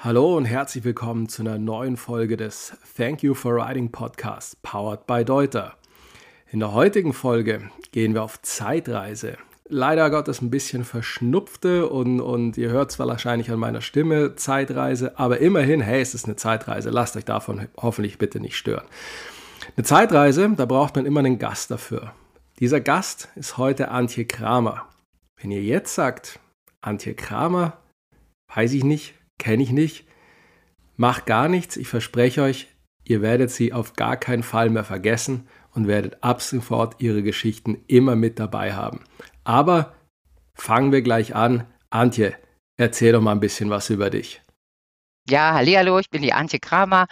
Hallo und herzlich willkommen zu einer neuen Folge des Thank You for Writing Podcast, powered by Deuter. In der heutigen Folge gehen wir auf Zeitreise. Leider Gottes ein bisschen verschnupfte und, und ihr hört zwar wahrscheinlich an meiner Stimme Zeitreise, aber immerhin, hey, es ist eine Zeitreise. Lasst euch davon hoffentlich bitte nicht stören. Eine Zeitreise, da braucht man immer einen Gast dafür. Dieser Gast ist heute Antje Kramer. Wenn ihr jetzt sagt, Antje Kramer, weiß ich nicht, kenne ich nicht, macht gar nichts, ich verspreche euch, ihr werdet sie auf gar keinen Fall mehr vergessen und werdet ab sofort ihre Geschichten immer mit dabei haben. Aber fangen wir gleich an. Antje, erzähl doch mal ein bisschen was über dich. Ja, hallo, ich bin die Antje Kramer.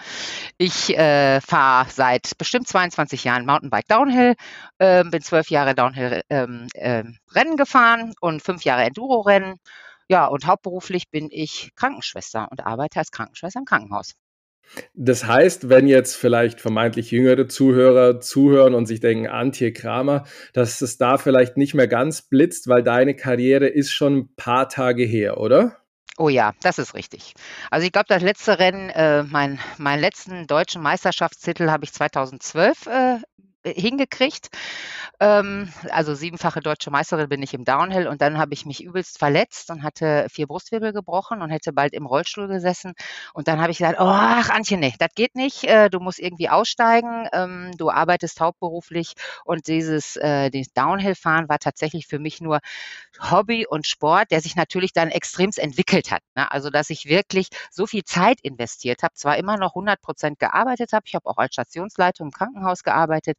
Ich äh, fahre seit bestimmt 22 Jahren Mountainbike Downhill, äh, bin zwölf Jahre Downhill ähm, äh, gefahren und fünf Jahre Enduro Rennen. Ja, und hauptberuflich bin ich Krankenschwester und arbeite als Krankenschwester im Krankenhaus. Das heißt, wenn jetzt vielleicht vermeintlich jüngere Zuhörer zuhören und sich denken, Antje Kramer, dass es da vielleicht nicht mehr ganz blitzt, weil deine Karriere ist schon ein paar Tage her, oder? Oh ja, das ist richtig. Also ich glaube, das letzte Rennen, äh, mein, meinen letzten deutschen Meisterschaftstitel habe ich 2012 äh, hingekriegt. Ähm, also siebenfache deutsche Meisterin bin ich im Downhill und dann habe ich mich übelst verletzt und hatte vier Brustwirbel gebrochen und hätte bald im Rollstuhl gesessen. Und dann habe ich gesagt, oh, ach Antje, nee, das geht nicht. Äh, du musst irgendwie aussteigen. Ähm, du arbeitest hauptberuflich und dieses äh, Downhill-Fahren war tatsächlich für mich nur Hobby und Sport, der sich natürlich dann extremst entwickelt hat. Ne? Also dass ich wirklich so viel Zeit investiert habe, zwar immer noch 100 Prozent gearbeitet habe, ich habe auch als Stationsleitung im Krankenhaus gearbeitet,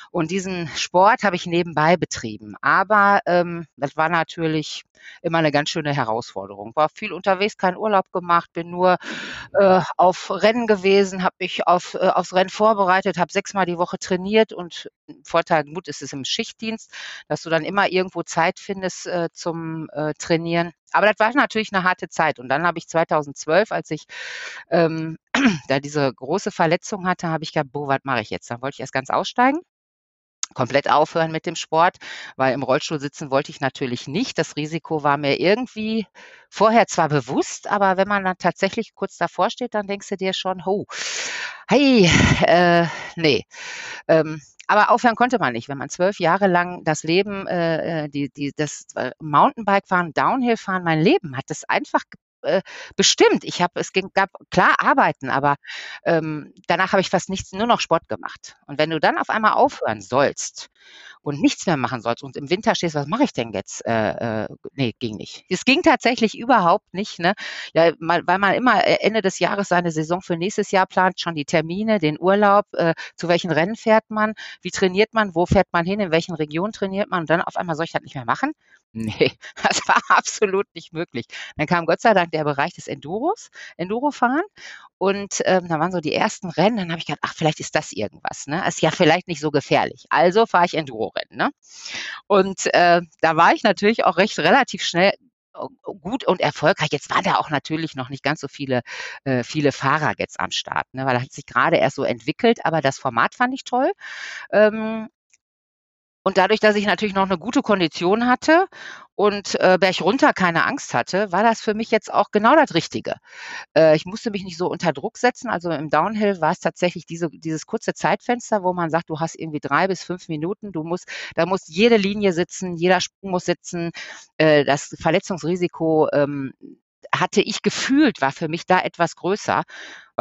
und diesen Sport habe ich nebenbei betrieben. Aber ähm, das war natürlich immer eine ganz schöne Herausforderung. War viel unterwegs, keinen Urlaub gemacht, bin nur äh, auf Rennen gewesen, habe mich auf, äh, aufs Rennen vorbereitet, habe sechsmal die Woche trainiert und Vorteil, gut ist es im Schichtdienst, dass du dann immer irgendwo Zeit findest äh, zum äh, Trainieren. Aber das war natürlich eine harte Zeit. Und dann habe ich 2012, als ich ähm, da diese große Verletzung hatte, habe ich gedacht, boah, was mache ich jetzt? Dann wollte ich erst ganz aussteigen komplett aufhören mit dem Sport, weil im Rollstuhl sitzen wollte ich natürlich nicht. Das Risiko war mir irgendwie vorher zwar bewusst, aber wenn man dann tatsächlich kurz davor steht, dann denkst du dir schon, oh, hey, äh, nee. Ähm, aber aufhören konnte man nicht. Wenn man zwölf Jahre lang das Leben, äh, äh die, die, das Mountainbike fahren, Downhill fahren, mein Leben hat es einfach äh, bestimmt. Ich habe, es ging, gab klar Arbeiten, aber ähm, danach habe ich fast nichts, nur noch Sport gemacht. Und wenn du dann auf einmal aufhören sollst und nichts mehr machen sollst und im Winter stehst, was mache ich denn jetzt? Äh, äh, nee, ging nicht. Es ging tatsächlich überhaupt nicht, ne? Ja, weil man immer äh, Ende des Jahres seine Saison für nächstes Jahr plant, schon die Termine, den Urlaub, äh, zu welchen Rennen fährt man, wie trainiert man, wo fährt man hin, in welchen Regionen trainiert man und dann auf einmal soll ich das nicht mehr machen? Nee, das war absolut nicht möglich. Dann kam Gott sei Dank der Bereich des Enduros, Endurofahren. Und ähm, da waren so die ersten Rennen. Dann habe ich gedacht, ach, vielleicht ist das irgendwas. Ne? Ist ja vielleicht nicht so gefährlich. Also fahre ich Enduro-Rennen. Ne? Und äh, da war ich natürlich auch recht relativ schnell äh, gut und erfolgreich. Jetzt waren da auch natürlich noch nicht ganz so viele, äh, viele Fahrer jetzt am Start, ne? weil das hat sich gerade erst so entwickelt, aber das Format fand ich toll. Ähm, und dadurch, dass ich natürlich noch eine gute Kondition hatte und äh, Berg runter keine Angst hatte, war das für mich jetzt auch genau das Richtige. Äh, ich musste mich nicht so unter Druck setzen. Also im Downhill war es tatsächlich diese, dieses kurze Zeitfenster, wo man sagt, du hast irgendwie drei bis fünf Minuten, du musst, da muss jede Linie sitzen, jeder Sprung muss sitzen, äh, das Verletzungsrisiko ähm, hatte ich gefühlt, war für mich da etwas größer.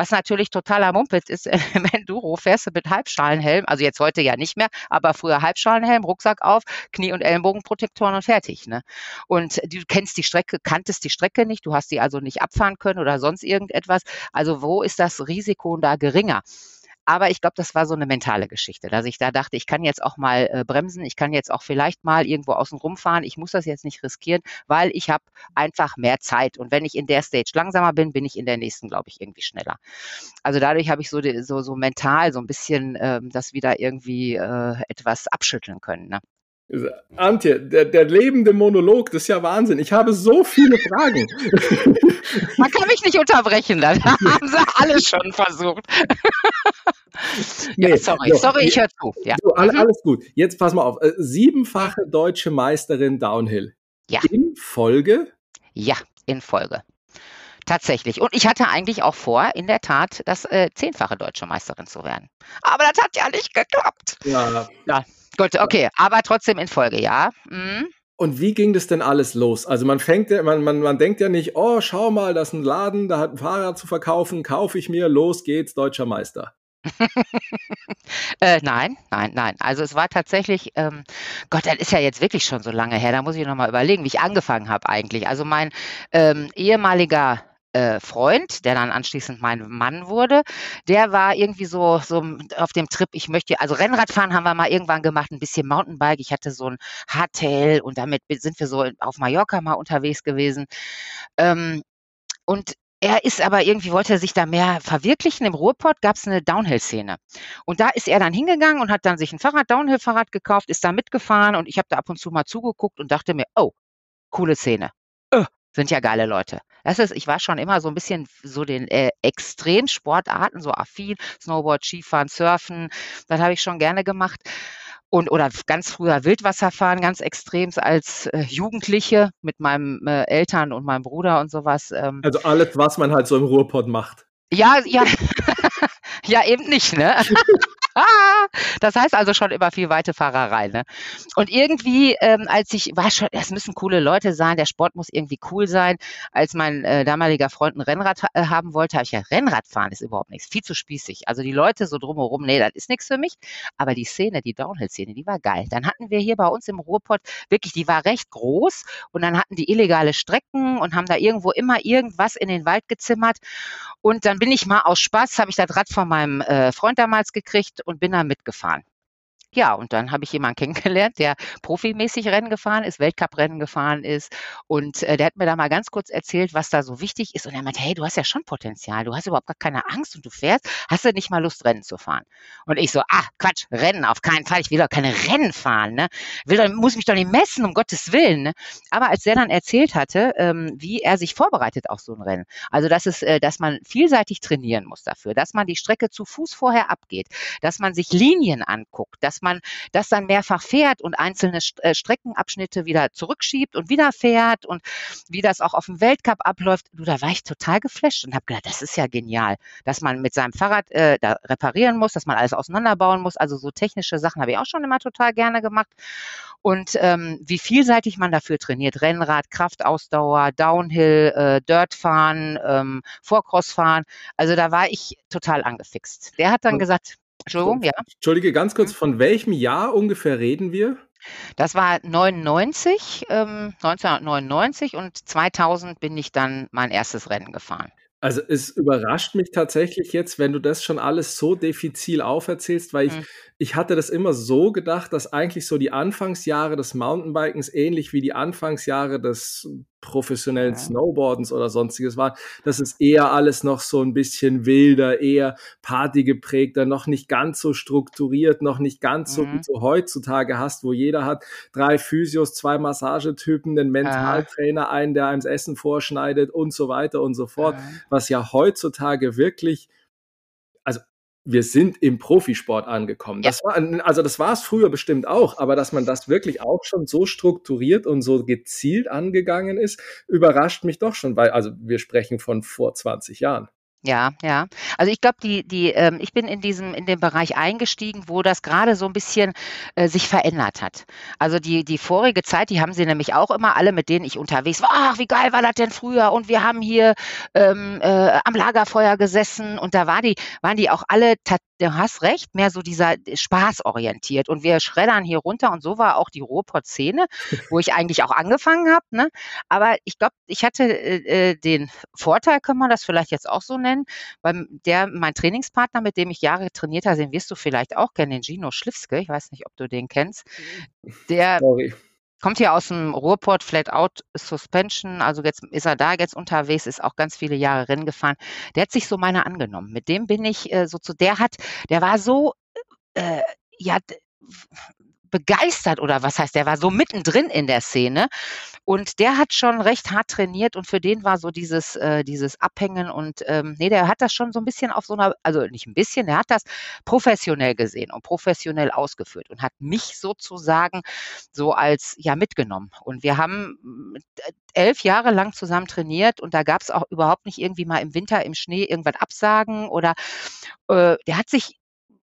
Was natürlich totaler Mumpitz ist, im Enduro fährst du mit Halbschalenhelm, also jetzt heute ja nicht mehr, aber früher Halbschalenhelm, Rucksack auf, Knie- und Ellenbogenprotektoren und fertig. Ne? Und du kennst die Strecke, kanntest die Strecke nicht, du hast die also nicht abfahren können oder sonst irgendetwas. Also wo ist das Risiko da geringer? Aber ich glaube, das war so eine mentale Geschichte, dass ich da dachte, ich kann jetzt auch mal äh, bremsen, ich kann jetzt auch vielleicht mal irgendwo außen rumfahren, ich muss das jetzt nicht riskieren, weil ich habe einfach mehr Zeit. Und wenn ich in der Stage langsamer bin, bin ich in der nächsten, glaube ich, irgendwie schneller. Also dadurch habe ich so, so, so mental so ein bisschen ähm, das wieder irgendwie äh, etwas abschütteln können. Ne? Antje, der, der lebende Monolog, das ist ja Wahnsinn. Ich habe so viele Fragen. Man kann mich nicht unterbrechen, das haben sie alle schon versucht. Nee, ja, sorry, so, sorry, ich höre zu. Ja. So, alles gut. Jetzt pass mal auf. Äh, siebenfache deutsche Meisterin Downhill. Ja. In Folge? Ja, in Folge. Tatsächlich. Und ich hatte eigentlich auch vor, in der Tat, das äh, zehnfache deutsche Meisterin zu werden. Aber das hat ja nicht geklappt. Ja. Ja, gut, okay. Aber trotzdem in Folge, ja. Mhm. Und wie ging das denn alles los? Also man fängt ja, man, man, man denkt ja nicht, oh, schau mal, das ist ein Laden, da hat ein Fahrrad zu verkaufen, kaufe ich mir, los geht's, deutscher Meister. äh, nein, nein, nein. Also es war tatsächlich, ähm, Gott, das ist ja jetzt wirklich schon so lange her. Da muss ich noch mal überlegen, wie ich angefangen habe eigentlich. Also mein ähm, ehemaliger äh, Freund, der dann anschließend mein Mann wurde, der war irgendwie so, so auf dem Trip, ich möchte, also Rennradfahren haben wir mal irgendwann gemacht, ein bisschen Mountainbike. Ich hatte so ein Hardtail und damit sind wir so auf Mallorca mal unterwegs gewesen. Ähm, und er ist aber irgendwie, wollte er sich da mehr verwirklichen. Im Ruhrpott gab es eine Downhill-Szene. Und da ist er dann hingegangen und hat dann sich ein Fahrrad, Downhill-Fahrrad gekauft, ist da mitgefahren und ich habe da ab und zu mal zugeguckt und dachte mir, oh, coole Szene. Sind ja geile Leute. Das ist, ich war schon immer so ein bisschen so den äh, Extremsportarten, so affin, Snowboard, Skifahren, Surfen, das habe ich schon gerne gemacht und oder ganz früher Wildwasserfahren, ganz extrem als äh, Jugendliche mit meinem äh, Eltern und meinem Bruder und sowas. Ähm. Also alles, was man halt so im Ruhrpott macht. Ja, ja, ja eben nicht, ne? das heißt also schon immer viel weite Fahrerei. Ne? Und irgendwie, ähm, als ich war schon, es müssen coole Leute sein, der Sport muss irgendwie cool sein. Als mein äh, damaliger Freund ein Rennrad äh, haben wollte, habe ich ja Rennradfahren ist überhaupt nichts, viel zu spießig. Also die Leute so drumherum, nee, das ist nichts für mich. Aber die Szene, die Downhill-Szene, die war geil. Dann hatten wir hier bei uns im Ruhrpott wirklich, die war recht groß und dann hatten die illegale Strecken und haben da irgendwo immer irgendwas in den Wald gezimmert. Und dann bin ich mal aus Spaß, habe ich das Rad von meinem äh, Freund damals gekriegt und bin da mitgefahren. Ja, und dann habe ich jemanden kennengelernt, der profimäßig Rennen gefahren ist, Weltcuprennen gefahren ist. Und äh, der hat mir da mal ganz kurz erzählt, was da so wichtig ist. Und er meinte, hey, du hast ja schon Potenzial, du hast überhaupt gar keine Angst und du fährst, hast du nicht mal Lust, Rennen zu fahren? Und ich so, ah, Quatsch, Rennen, auf keinen Fall, ich will doch keine Rennen fahren, ne? Will doch, muss mich doch nicht messen, um Gottes Willen. Ne? Aber als der dann erzählt hatte, ähm, wie er sich vorbereitet auf so ein Rennen, also dass es, äh, dass man vielseitig trainieren muss dafür, dass man die Strecke zu Fuß vorher abgeht, dass man sich Linien anguckt, dass man das dann mehrfach fährt und einzelne äh, Streckenabschnitte wieder zurückschiebt und wieder fährt und wie das auch auf dem Weltcup abläuft. Du, da war ich total geflasht und habe gedacht, das ist ja genial, dass man mit seinem Fahrrad äh, da reparieren muss, dass man alles auseinanderbauen muss. Also so technische Sachen habe ich auch schon immer total gerne gemacht. Und ähm, wie vielseitig man dafür trainiert. Rennrad, Kraftausdauer, Downhill, äh, Dirtfahren, ähm, Vorcrossfahren. Also da war ich total angefixt. Der hat dann gesagt, Entschuldigung, ja. Entschuldige, ganz kurz, mhm. von welchem Jahr ungefähr reden wir? Das war 99, ähm, 1999 und 2000 bin ich dann mein erstes Rennen gefahren. Also es überrascht mich tatsächlich jetzt, wenn du das schon alles so diffizil auferzählst, weil ich, mhm. ich hatte das immer so gedacht, dass eigentlich so die Anfangsjahre des Mountainbikens ähnlich wie die Anfangsjahre des professionellen ja. Snowboardens oder sonstiges waren. Das ist eher alles noch so ein bisschen wilder, eher Party geprägter, noch nicht ganz so strukturiert, noch nicht ganz so, wie mhm. du heutzutage hast, wo jeder hat drei Physios, zwei Massagetypen, den Mentaltrainer, einen, der einem das Essen vorschneidet und so weiter und so fort, ja. was ja heutzutage wirklich wir sind im Profisport angekommen. Ja. Das war, also das war es früher bestimmt auch, aber dass man das wirklich auch schon so strukturiert und so gezielt angegangen ist, überrascht mich doch schon, weil, also wir sprechen von vor 20 Jahren. Ja, ja. Also ich glaube, die, die, ähm, ich bin in diesem, in dem Bereich eingestiegen, wo das gerade so ein bisschen äh, sich verändert hat. Also die, die vorige Zeit, die haben sie nämlich auch immer alle, mit denen ich unterwegs war. Ach, wie geil war das denn früher? Und wir haben hier ähm, äh, am Lagerfeuer gesessen und da war die, waren die auch alle du hast recht, mehr so dieser Spaß orientiert. Und wir schreddern hier runter und so war auch die Ruhrpott-Szene, wo ich eigentlich auch angefangen habe. Ne? Aber ich glaube, ich hatte äh, äh, den Vorteil, kann man das vielleicht jetzt auch so nennen, weil der, mein Trainingspartner, mit dem ich Jahre trainiert habe, den wirst du vielleicht auch kennen, den Gino Schliffske. Ich weiß nicht, ob du den kennst. Der, Sorry kommt hier aus dem Ruhrport Flat Out Suspension, also jetzt ist er da jetzt unterwegs, ist auch ganz viele Jahre Rennen gefahren. Der hat sich so meiner angenommen. Mit dem bin ich äh, so zu, der hat, der war so, äh, ja, begeistert oder was heißt, der war so mittendrin in der Szene. Und der hat schon recht hart trainiert und für den war so dieses, äh, dieses Abhängen und ähm, nee, der hat das schon so ein bisschen auf so einer, also nicht ein bisschen, der hat das professionell gesehen und professionell ausgeführt und hat mich sozusagen so als ja mitgenommen. Und wir haben äh, elf Jahre lang zusammen trainiert und da gab es auch überhaupt nicht irgendwie mal im Winter im Schnee irgendwas absagen oder äh, der hat sich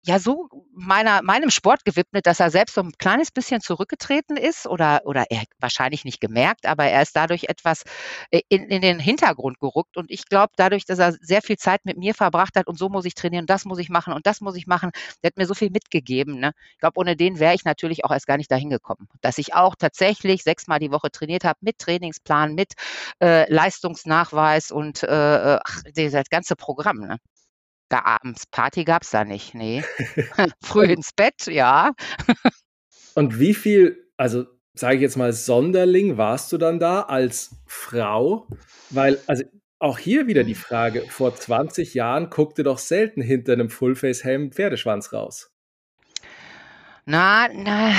ja so meiner, meinem Sport gewidmet, dass er selbst so ein kleines bisschen zurückgetreten ist oder, oder er wahrscheinlich nicht gemerkt, aber er ist dadurch etwas äh, in, in den Hintergrund gerückt. Und ich glaube, dadurch, dass er sehr viel Zeit mit mir verbracht hat und so muss ich trainieren, das muss ich machen und das muss ich machen, der hat mir so viel mitgegeben. Ne? Ich glaube, ohne den wäre ich natürlich auch erst gar nicht dahin gekommen. Dass ich auch tatsächlich sechsmal die Woche trainiert habe mit Trainingsplan, mit äh, Leistungsnachweis und äh, äh ach, das ganze Programm. Ne? Da abends Party gab's da nicht, ne. Früh ins Bett, ja. Und wie viel, also sage ich jetzt mal, Sonderling warst du dann da als Frau? Weil, also auch hier wieder die mhm. Frage, vor 20 Jahren guckte doch selten hinter einem Fullface-Helm Pferdeschwanz raus. Na, na,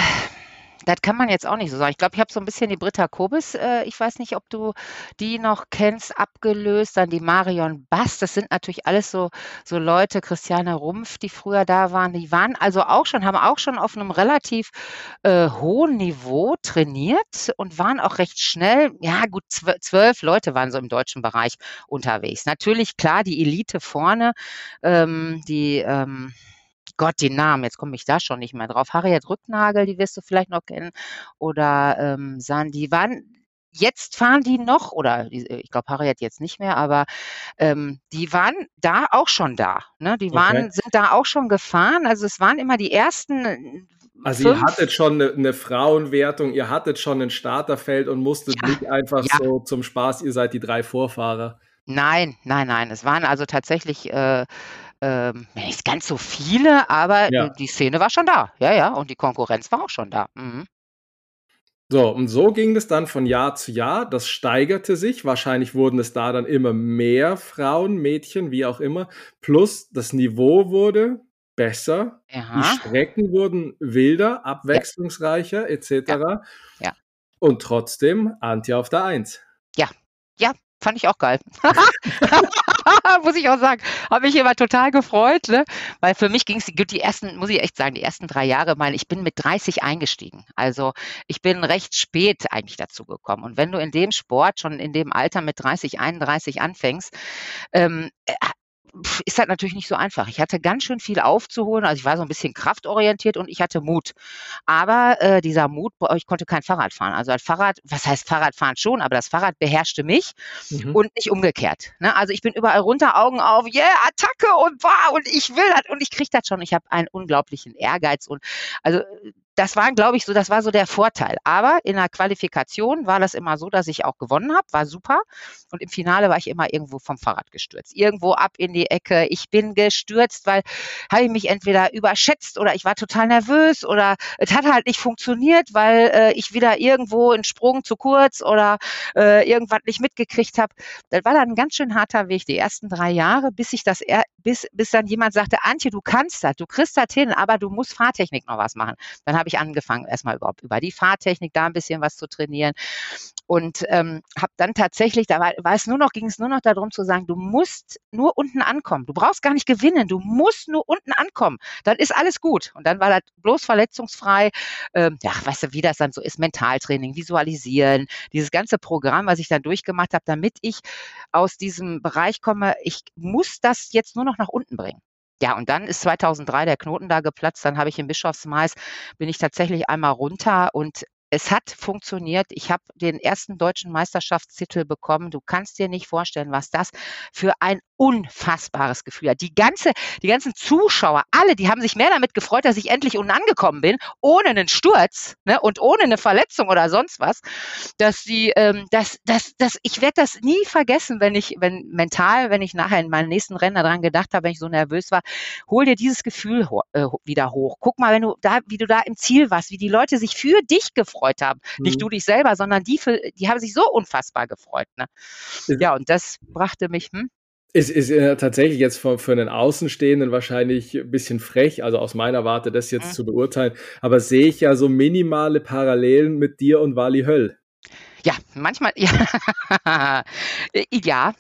das kann man jetzt auch nicht so sagen. Ich glaube, ich habe so ein bisschen die Britta Kobis, äh, ich weiß nicht, ob du die noch kennst, abgelöst, dann die Marion Bass. Das sind natürlich alles so so Leute, Christiane Rumpf, die früher da waren. Die waren also auch schon haben auch schon auf einem relativ, äh, hohen Niveau trainiert und waren auch recht schnell ja gut, zwölf Leute waren so im deutschen Bereich unterwegs. Natürlich, klar, die Elite vorne, ähm, die, ähm Gott, die Namen, jetzt komme ich da schon nicht mehr drauf. Harriet Rücknagel, die wirst du vielleicht noch kennen. Oder ähm, Sandy, waren jetzt fahren die noch, oder ich glaube Harriet jetzt nicht mehr, aber ähm, die waren da auch schon da. Ne? Die waren, okay. sind da auch schon gefahren. Also es waren immer die ersten. Äh, also fünf. ihr hattet schon eine, eine, Frauenwertung, ihr hattet schon ein Starterfeld und musstet ja, nicht einfach ja. so zum Spaß, ihr seid die drei Vorfahrer. Nein, nein, nein. Es waren also tatsächlich äh, ähm, nicht ganz so viele, aber ja. die Szene war schon da. Ja, ja, und die Konkurrenz war auch schon da. Mhm. So, und so ging es dann von Jahr zu Jahr. Das steigerte sich. Wahrscheinlich wurden es da dann immer mehr Frauen, Mädchen, wie auch immer. Plus das Niveau wurde besser. Ja. Die Strecken wurden wilder, abwechslungsreicher, ja. etc. Ja. ja. Und trotzdem Antje auf der Eins. Ja, ja, fand ich auch geil. muss ich auch sagen. Habe mich immer total gefreut, ne? weil für mich ging es die ersten, muss ich echt sagen, die ersten drei Jahre, meine ich bin mit 30 eingestiegen. Also ich bin recht spät eigentlich dazu gekommen. Und wenn du in dem Sport schon in dem Alter mit 30, 31 anfängst, ähm, äh, ist halt natürlich nicht so einfach. Ich hatte ganz schön viel aufzuholen. Also ich war so ein bisschen kraftorientiert und ich hatte Mut. Aber äh, dieser Mut, ich konnte kein Fahrrad fahren. Also das Fahrrad, was heißt Fahrradfahren schon, aber das Fahrrad beherrschte mich mhm. und nicht umgekehrt. Ne? Also ich bin überall runter, Augen auf, yeah, Attacke und war und ich will das und ich kriege das schon. Ich habe einen unglaublichen Ehrgeiz und also das war, glaube ich, so, das war so der Vorteil. Aber in der Qualifikation war das immer so, dass ich auch gewonnen habe, war super. Und im Finale war ich immer irgendwo vom Fahrrad gestürzt. Irgendwo ab in die Ecke. Ich bin gestürzt, weil habe ich mich entweder überschätzt oder ich war total nervös oder es hat halt nicht funktioniert, weil äh, ich wieder irgendwo einen Sprung zu kurz oder äh, irgendwas nicht mitgekriegt habe. Das war dann ein ganz schön harter Weg, die ersten drei Jahre, bis ich das, bis, bis dann jemand sagte, Antje, du kannst das, du kriegst das hin, aber du musst Fahrtechnik noch was machen. Dann habe angefangen, erstmal überhaupt über die Fahrtechnik da ein bisschen was zu trainieren und ähm, habe dann tatsächlich, da war, war es nur noch, ging es nur noch darum zu sagen, du musst nur unten ankommen. Du brauchst gar nicht gewinnen, du musst nur unten ankommen. Dann ist alles gut. Und dann war das bloß verletzungsfrei. Ähm, ja, weißt du, wie das dann so ist, Mentaltraining, Visualisieren, dieses ganze Programm, was ich dann durchgemacht habe, damit ich aus diesem Bereich komme, ich muss das jetzt nur noch nach unten bringen. Ja, und dann ist 2003 der Knoten da geplatzt. Dann habe ich im Bischofsmais, bin ich tatsächlich einmal runter und es hat funktioniert. Ich habe den ersten deutschen Meisterschaftstitel bekommen. Du kannst dir nicht vorstellen, was das für ein unfassbares Gefühl hat. Die ganze, die ganzen Zuschauer, alle, die haben sich mehr damit gefreut, dass ich endlich unten angekommen bin, ohne einen Sturz ne, und ohne eine Verletzung oder sonst was, dass die, ähm, dass, dass, dass ich werde das nie vergessen, wenn ich, wenn mental, wenn ich nachher in meinen nächsten Rennen daran gedacht habe, wenn ich so nervös war, hol dir dieses Gefühl ho äh, wieder hoch. Guck mal, wenn du da, wie du da im Ziel warst, wie die Leute sich für dich gefreut haben, mhm. nicht du dich selber, sondern die, für, die haben sich so unfassbar gefreut. Ne? Ja, und das brachte mich. Hm? Es ist äh, tatsächlich jetzt für, für einen Außenstehenden wahrscheinlich ein bisschen frech, also aus meiner Warte das jetzt mhm. zu beurteilen, aber sehe ich ja so minimale Parallelen mit dir und Wally Höll. Ja, manchmal, ja, ja.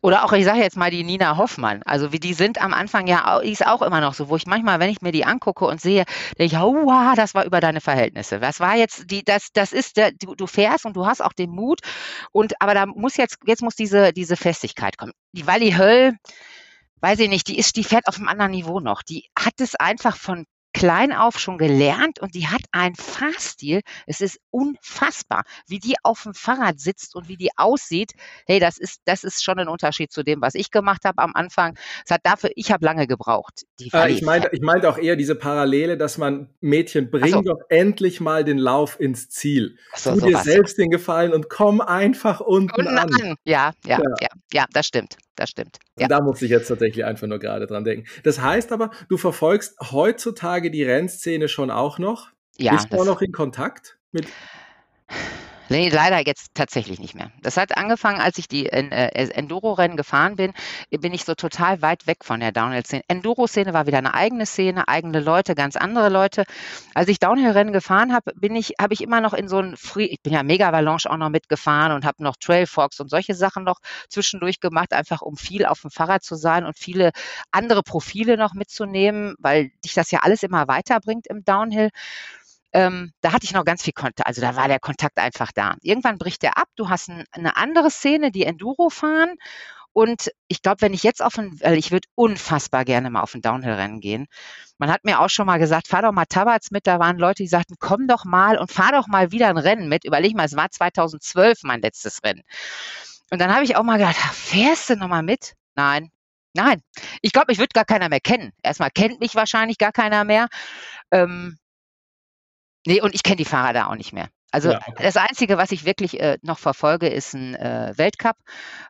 Oder auch, ich sage jetzt mal die Nina Hoffmann. Also wie die sind am Anfang ja, ist auch immer noch so, wo ich manchmal, wenn ich mir die angucke und sehe, denke ich, oh, das war über deine Verhältnisse. Das war jetzt die, das, das ist der, du, du fährst und du hast auch den Mut. Und aber da muss jetzt, jetzt muss diese, diese Festigkeit kommen. Die Wally Höll, weiß ich nicht, die ist, die fährt auf einem anderen Niveau noch. Die hat es einfach von klein auf schon gelernt und die hat einen Fahrstil. Es ist unfassbar, wie die auf dem Fahrrad sitzt und wie die aussieht. Hey, das ist, das ist schon ein Unterschied zu dem, was ich gemacht habe am Anfang. Es hat dafür, ich habe lange gebraucht. Äh, ich meinte, ich meinte auch eher diese Parallele, dass man Mädchen bring so. doch endlich mal den Lauf ins Ziel. So, tu dir selbst den Gefallen und komm einfach unten, unten an. an. Ja, ja, ja, ja, ja, das stimmt das stimmt. Ja. Da muss ich jetzt tatsächlich einfach nur gerade dran denken. Das heißt aber, du verfolgst heutzutage die Rennszene schon auch noch? Ja. Bist du auch noch in Kontakt mit? Nee, leider jetzt tatsächlich nicht mehr. Das hat angefangen, als ich die äh, Enduro-Rennen gefahren bin, bin ich so total weit weg von der Downhill-Szene. Enduro-Szene war wieder eine eigene Szene, eigene Leute, ganz andere Leute. Als ich Downhill-Rennen gefahren habe, bin ich, habe ich immer noch in so ein Free, ich bin ja Mega Avalanche auch noch mitgefahren und habe noch Trail Fox und solche Sachen noch zwischendurch gemacht, einfach um viel auf dem Fahrrad zu sein und viele andere Profile noch mitzunehmen, weil dich das ja alles immer weiterbringt im Downhill ähm, da hatte ich noch ganz viel Kontakt, also da war der Kontakt einfach da. Irgendwann bricht der ab, du hast ein, eine andere Szene, die Enduro fahren und ich glaube, wenn ich jetzt auf ein, weil ich würde unfassbar gerne mal auf ein Downhill-Rennen gehen. Man hat mir auch schon mal gesagt, fahr doch mal Tabats mit. Da waren Leute, die sagten, komm doch mal und fahr doch mal wieder ein Rennen mit. Überleg mal, es war 2012 mein letztes Rennen. Und dann habe ich auch mal gedacht, fährst du noch mal mit? Nein, nein. Ich glaube, ich würde gar keiner mehr kennen. Erstmal kennt mich wahrscheinlich gar keiner mehr. Ähm, Nee, und ich kenne die Fahrer da auch nicht mehr. Also ja, das Einzige, was ich wirklich äh, noch verfolge, ist ein äh, Weltcup,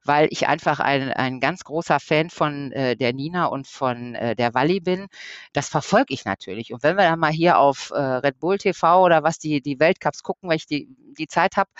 weil ich einfach ein, ein ganz großer Fan von äh, der Nina und von äh, der Walli bin. Das verfolge ich natürlich. Und wenn wir dann mal hier auf äh, Red Bull TV oder was die, die Weltcups gucken, weil ich die, die Zeit habe,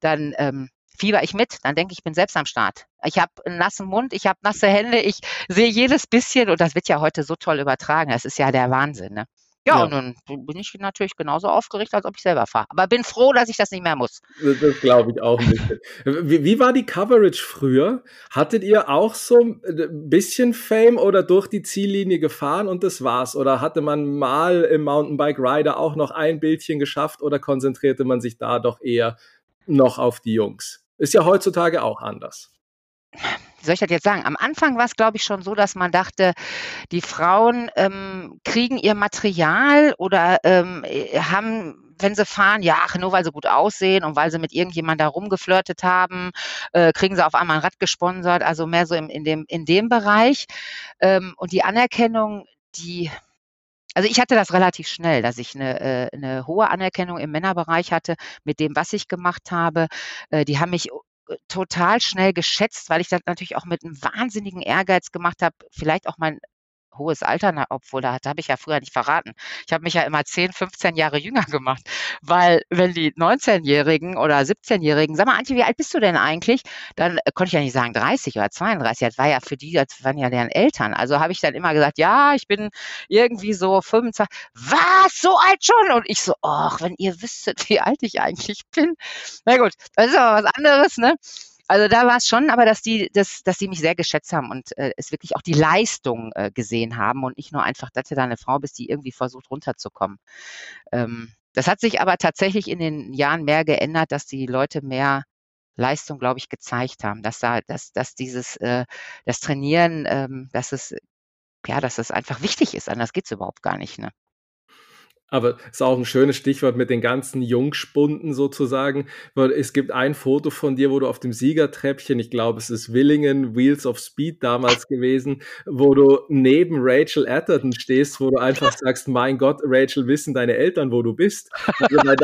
dann ähm, fieber ich mit, dann denke ich, ich bin selbst am Start. Ich habe einen nassen Mund, ich habe nasse Hände, ich sehe jedes bisschen und das wird ja heute so toll übertragen. Das ist ja der Wahnsinn. Ne? Ja, ja, und dann bin ich natürlich genauso aufgeregt, als ob ich selber fahre. Aber bin froh, dass ich das nicht mehr muss. Das, das glaube ich auch bisschen. wie, wie, war die Coverage früher? Hattet ihr auch so ein bisschen Fame oder durch die Ziellinie gefahren und das war's? Oder hatte man mal im Mountainbike Rider auch noch ein Bildchen geschafft oder konzentrierte man sich da doch eher noch auf die Jungs? Ist ja heutzutage auch anders wie soll ich das jetzt sagen? Am Anfang war es, glaube ich, schon so, dass man dachte, die Frauen ähm, kriegen ihr Material oder ähm, äh, haben wenn sie fahren, ja, nur weil sie gut aussehen und weil sie mit irgendjemandem da rumgeflirtet haben, äh, kriegen sie auf einmal ein Rad gesponsert, also mehr so im, in, dem, in dem Bereich. Ähm, und die Anerkennung, die, also ich hatte das relativ schnell, dass ich eine, äh, eine hohe Anerkennung im Männerbereich hatte mit dem, was ich gemacht habe. Äh, die haben mich total schnell geschätzt, weil ich das natürlich auch mit einem wahnsinnigen Ehrgeiz gemacht habe, vielleicht auch mein hohes Alter, obwohl da, da habe ich ja früher nicht verraten. Ich habe mich ja immer 10, 15 Jahre jünger gemacht, weil wenn die 19-Jährigen oder 17-Jährigen, sag mal, Antje, wie alt bist du denn eigentlich? Dann äh, konnte ich ja nicht sagen 30 oder 32. Das war ja für die, das waren ja deren Eltern. Also habe ich dann immer gesagt, ja, ich bin irgendwie so 25. Was? So alt schon? Und ich so, ach, wenn ihr wüsstet, wie alt ich eigentlich bin. Na gut, das ist aber was anderes, ne? Also da war es schon, aber dass die, dass, dass die mich sehr geschätzt haben und äh, es wirklich auch die Leistung äh, gesehen haben und nicht nur einfach, dass du da eine Frau bist, die irgendwie versucht runterzukommen. Ähm, das hat sich aber tatsächlich in den Jahren mehr geändert, dass die Leute mehr Leistung, glaube ich, gezeigt haben, dass da, dass, dass dieses, äh, das Trainieren, ähm, dass es, ja, dass es einfach wichtig ist. Anders geht's überhaupt gar nicht. Ne? Aber ist auch ein schönes Stichwort mit den ganzen Jungspunden sozusagen, weil es gibt ein Foto von dir, wo du auf dem Siegertreppchen, ich glaube, es ist Willingen, Wheels of Speed damals gewesen, wo du neben Rachel Atherton stehst, wo du einfach sagst, mein Gott, Rachel, wissen deine Eltern, wo du bist? Also, da,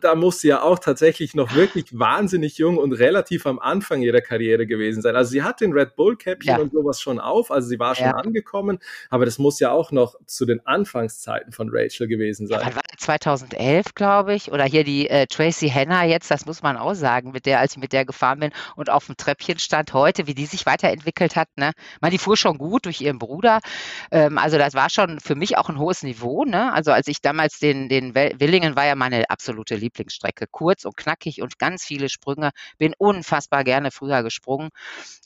da muss sie ja auch tatsächlich noch wirklich wahnsinnig jung und relativ am Anfang ihrer Karriere gewesen sein. Also sie hat den Red Bull Caption ja. und sowas schon auf, also sie war schon ja. angekommen, aber das muss ja auch noch zu den Anfangszeiten von Rachel gewesen sein. Ja, wann war das? 2011, glaube ich. Oder hier die äh, Tracy Henner jetzt, das muss man auch sagen, mit der, als ich mit der gefahren bin und auf dem Treppchen stand heute, wie die sich weiterentwickelt hat. Ne? Man, die fuhr schon gut durch ihren Bruder. Ähm, also das war schon für mich auch ein hohes Niveau. Ne? Also als ich damals den, den Willingen war ja meine absolute Lieblingsstrecke. Kurz und knackig und ganz viele Sprünge. Bin unfassbar gerne früher gesprungen.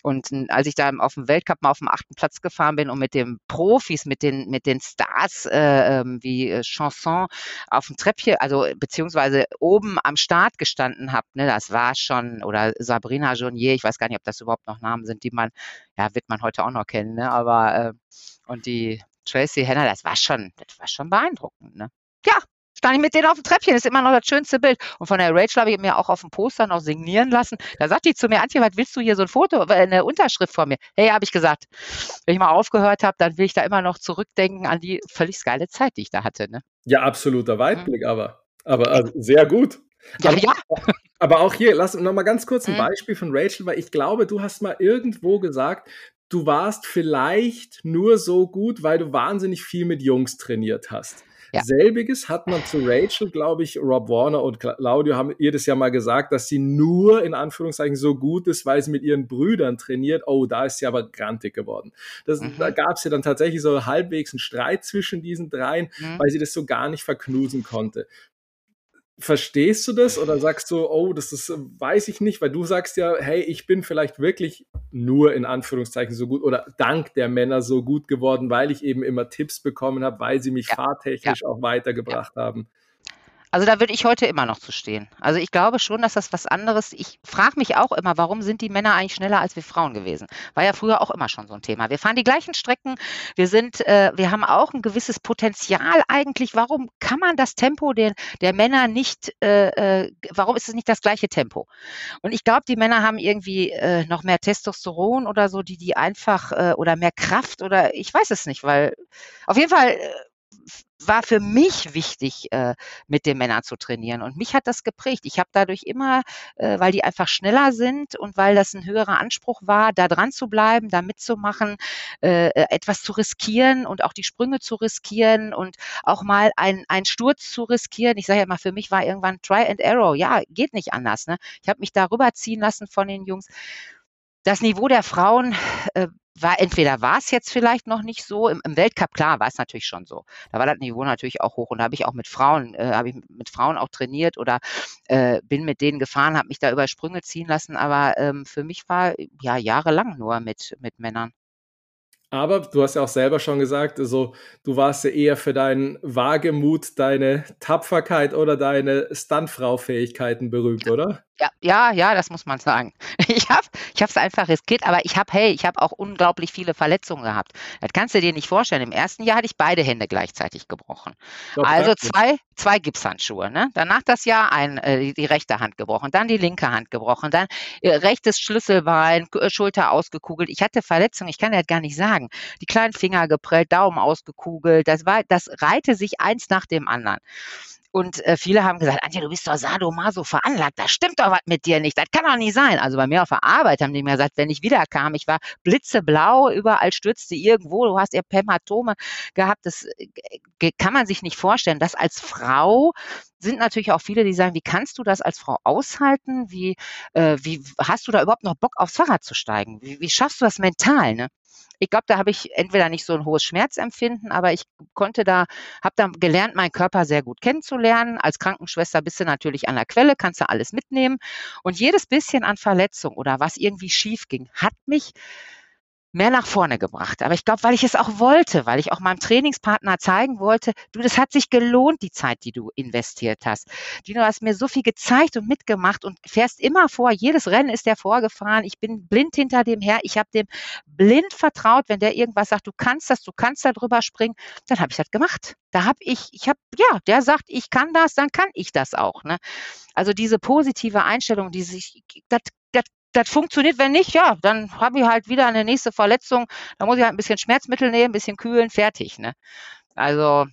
Und als ich da auf dem Weltcup mal auf dem achten Platz gefahren bin und mit den Profis, mit den, mit den Stars äh, ähm, wie äh, Chanson auf dem Treppchen, also beziehungsweise oben am Start gestanden habe, ne, das war schon, oder Sabrina Jonier, ich weiß gar nicht, ob das überhaupt noch Namen sind, die man, ja, wird man heute auch noch kennen, ne, aber, äh, und die Tracy Henner, das war schon, das war schon beeindruckend, ne. Ja, stand ich mit denen auf dem Treppchen, das ist immer noch das schönste Bild. Und von der Rachel habe ich mir auch auf dem Poster noch signieren lassen. Da sagt die zu mir, Antje, was willst du hier so ein Foto, äh, eine Unterschrift von mir? Hey, habe ich gesagt, wenn ich mal aufgehört habe, dann will ich da immer noch zurückdenken an die völlig geile Zeit, die ich da hatte. Ne? Ja, absoluter Weitblick, mhm. aber, aber also sehr gut. Ja, aber, ja. aber auch hier, lass noch mal ganz kurz ein mhm. Beispiel von Rachel, weil ich glaube, du hast mal irgendwo gesagt, du warst vielleicht nur so gut, weil du wahnsinnig viel mit Jungs trainiert hast. Ja. Selbiges hat man zu Rachel, glaube ich, Rob Warner und Claudio haben ihr das ja mal gesagt, dass sie nur in Anführungszeichen so gut ist, weil sie mit ihren Brüdern trainiert. Oh, da ist sie aber grantig geworden. Das, mhm. Da gab es ja dann tatsächlich so halbwegs einen Streit zwischen diesen dreien, mhm. weil sie das so gar nicht verknusen konnte verstehst du das oder sagst du, oh, das ist, weiß ich nicht, weil du sagst ja, hey, ich bin vielleicht wirklich nur in Anführungszeichen so gut oder dank der Männer so gut geworden, weil ich eben immer Tipps bekommen habe, weil sie mich ja. fahrtechnisch ja. auch weitergebracht ja. haben. Also da würde ich heute immer noch zu stehen. Also ich glaube schon, dass das was anderes. Ich frage mich auch immer, warum sind die Männer eigentlich schneller als wir Frauen gewesen? War ja früher auch immer schon so ein Thema. Wir fahren die gleichen Strecken, wir sind, äh, wir haben auch ein gewisses Potenzial eigentlich. Warum kann man das Tempo der, der Männer nicht, äh, äh, warum ist es nicht das gleiche Tempo? Und ich glaube, die Männer haben irgendwie äh, noch mehr Testosteron oder so, die die einfach äh, oder mehr Kraft oder ich weiß es nicht, weil auf jeden Fall äh, war für mich wichtig, äh, mit den Männern zu trainieren. Und mich hat das geprägt. Ich habe dadurch immer, äh, weil die einfach schneller sind und weil das ein höherer Anspruch war, da dran zu bleiben, da mitzumachen, äh, etwas zu riskieren und auch die Sprünge zu riskieren und auch mal ein, einen Sturz zu riskieren. Ich sage ja immer, für mich war irgendwann Try and Arrow. Ja, geht nicht anders. Ne? Ich habe mich darüber ziehen lassen von den Jungs das Niveau der Frauen war entweder war es jetzt vielleicht noch nicht so, im, im Weltcup, klar, war es natürlich schon so. Da war das Niveau natürlich auch hoch und da habe ich auch mit Frauen, äh, habe ich mit Frauen auch trainiert oder äh, bin mit denen gefahren, habe mich da über Sprünge ziehen lassen, aber ähm, für mich war ja jahrelang nur mit, mit Männern. Aber du hast ja auch selber schon gesagt, also du warst ja eher für deinen Wagemut, deine Tapferkeit oder deine Stuntfrau-Fähigkeiten berühmt, oder? Ja, ja, ja, das muss man sagen. Ich habe ich es einfach riskiert, aber ich habe, hey, ich habe auch unglaublich viele Verletzungen gehabt. Das kannst du dir nicht vorstellen. Im ersten Jahr hatte ich beide Hände gleichzeitig gebrochen. Doch, also zwei, zwei Gipshandschuhe. Ne? Danach das Jahr ein, äh, die rechte Hand gebrochen, dann die linke Hand gebrochen, dann äh, rechtes Schlüsselbein, äh, Schulter ausgekugelt. Ich hatte Verletzungen, ich kann das gar nicht sagen. Die kleinen Finger geprellt, Daumen ausgekugelt. Das war, das reihte sich eins nach dem anderen. Und äh, viele haben gesagt, Antje, du bist doch sadomaso veranlagt, da stimmt doch was mit dir nicht, das kann doch nicht sein. Also bei mir auf der Arbeit haben die mir gesagt, wenn ich wiederkam, ich war blitzeblau, überall stürzte irgendwo, du hast ja Hämatome gehabt, das äh, kann man sich nicht vorstellen. Das als Frau sind natürlich auch viele, die sagen, wie kannst du das als Frau aushalten? Wie, äh, wie hast du da überhaupt noch Bock aufs Fahrrad zu steigen? Wie, wie schaffst du das mental? Ne? Ich glaube, da habe ich entweder nicht so ein hohes Schmerzempfinden, aber ich konnte da, habe da gelernt, meinen Körper sehr gut kennenzulernen. Als Krankenschwester bist du natürlich an der Quelle, kannst du alles mitnehmen. Und jedes bisschen an Verletzung oder was irgendwie schief ging, hat mich mehr nach vorne gebracht. Aber ich glaube, weil ich es auch wollte, weil ich auch meinem Trainingspartner zeigen wollte, du, das hat sich gelohnt, die Zeit, die du investiert hast. Du hast mir so viel gezeigt und mitgemacht und fährst immer vor. Jedes Rennen ist der vorgefahren. Ich bin blind hinter dem her. Ich habe dem blind vertraut, wenn der irgendwas sagt, du kannst das, du kannst da drüber springen, dann habe ich das gemacht. Da habe ich, ich habe, ja, der sagt, ich kann das, dann kann ich das auch. Ne? Also diese positive Einstellung, die sich, das, das das funktioniert, wenn nicht, ja, dann habe ich halt wieder eine nächste Verletzung. Da muss ich halt ein bisschen Schmerzmittel nehmen, ein bisschen kühlen, fertig. Ne? Also.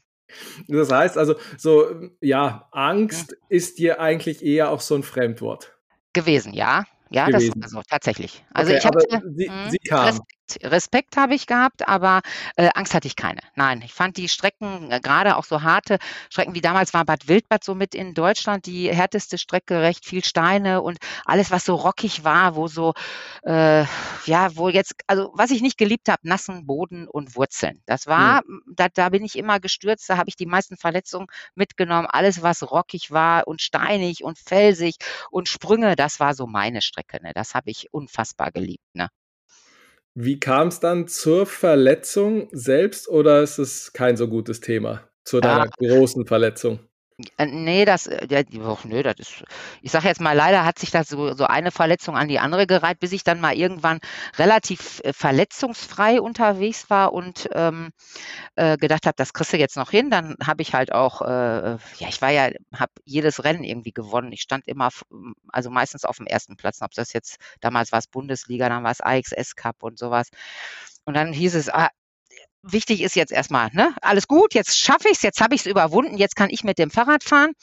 Das heißt also, so, ja, Angst ja. ist dir eigentlich eher auch so ein Fremdwort. Gewesen, ja. Ja, gewesen. das also tatsächlich. Also okay, ich hatte sie, hm, sie kam. Respekt. Habe ich gehabt, aber äh, Angst hatte ich keine. Nein, ich fand die Strecken, äh, gerade auch so harte Strecken wie damals war Bad Wildbad so mit in Deutschland die härteste Strecke, recht viel Steine und alles, was so rockig war, wo so, äh, ja, wo jetzt, also was ich nicht geliebt habe, nassen Boden und Wurzeln. Das war, mhm. da, da bin ich immer gestürzt, da habe ich die meisten Verletzungen mitgenommen. Alles, was rockig war und steinig und felsig und Sprünge, das war so meine Strecke. Ne? Das habe ich unfassbar geliebt. Ne? Wie kam es dann zur Verletzung selbst oder ist es kein so gutes Thema? Zu deiner ja. großen Verletzung? Äh, nee, das, äh, ja, nö, das ist, ich sage jetzt mal, leider hat sich das so, so eine Verletzung an die andere gereiht, bis ich dann mal irgendwann relativ äh, verletzungsfrei unterwegs war und ähm, äh, gedacht habe, das kriegst du jetzt noch hin. Dann habe ich halt auch, äh, ja, ich war ja, habe jedes Rennen irgendwie gewonnen. Ich stand immer, also meistens auf dem ersten Platz. Ob das jetzt, damals war es Bundesliga, dann war es AXS Cup und sowas. Und dann hieß es, ah, wichtig ist jetzt erstmal, ne, alles gut, jetzt schaffe ich es, jetzt habe ich es überwunden, jetzt kann ich mit dem Fahrrad fahren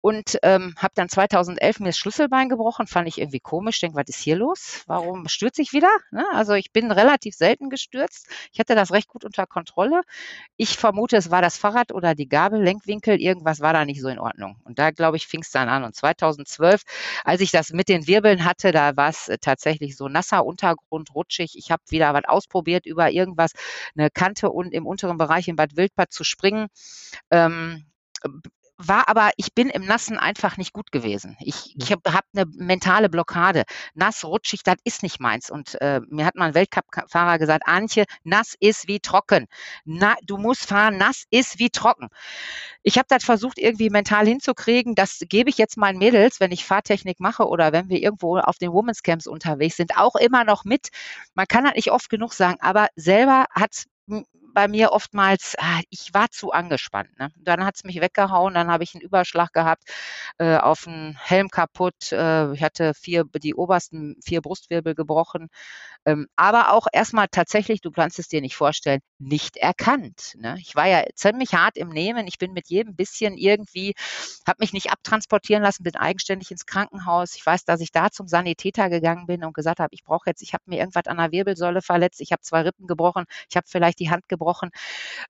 und ähm, habe dann 2011 mir das Schlüsselbein gebrochen, fand ich irgendwie komisch, denke, was ist hier los? Warum stürze ich wieder? Ne? Also ich bin relativ selten gestürzt, ich hatte das recht gut unter Kontrolle. Ich vermute, es war das Fahrrad oder die Gabel, Lenkwinkel, irgendwas war da nicht so in Ordnung. Und da, glaube ich, fing es dann an. Und 2012, als ich das mit den Wirbeln hatte, da war es äh, tatsächlich so nasser Untergrund, rutschig. Ich habe wieder was ausprobiert über irgendwas, eine Kante und im unteren Bereich in Bad Wildbad zu springen. Ähm, war aber, ich bin im Nassen einfach nicht gut gewesen. Ich, ich habe hab eine mentale Blockade. Nass, rutschig, das ist nicht meins. Und äh, mir hat mal ein Weltcup-Fahrer gesagt, Antje, nass ist wie trocken. Na, du musst fahren, nass ist wie trocken. Ich habe das versucht, irgendwie mental hinzukriegen. Das gebe ich jetzt meinen Mädels, wenn ich Fahrtechnik mache oder wenn wir irgendwo auf den Women's Camps unterwegs sind, auch immer noch mit. Man kann das nicht oft genug sagen, aber selber hat bei mir oftmals, ah, ich war zu angespannt. Ne? Dann hat es mich weggehauen, dann habe ich einen Überschlag gehabt, äh, auf den Helm kaputt. Äh, ich hatte vier, die obersten vier Brustwirbel gebrochen. Ähm, aber auch erstmal tatsächlich, du kannst es dir nicht vorstellen, nicht erkannt. Ne? Ich war ja ziemlich hart im Nehmen. Ich bin mit jedem bisschen irgendwie, habe mich nicht abtransportieren lassen, bin eigenständig ins Krankenhaus. Ich weiß, dass ich da zum Sanitäter gegangen bin und gesagt habe, ich brauche jetzt, ich habe mir irgendwas an der Wirbelsäule verletzt, ich habe zwei Rippen gebrochen, ich habe vielleicht die Hand gebrochen gebrochen.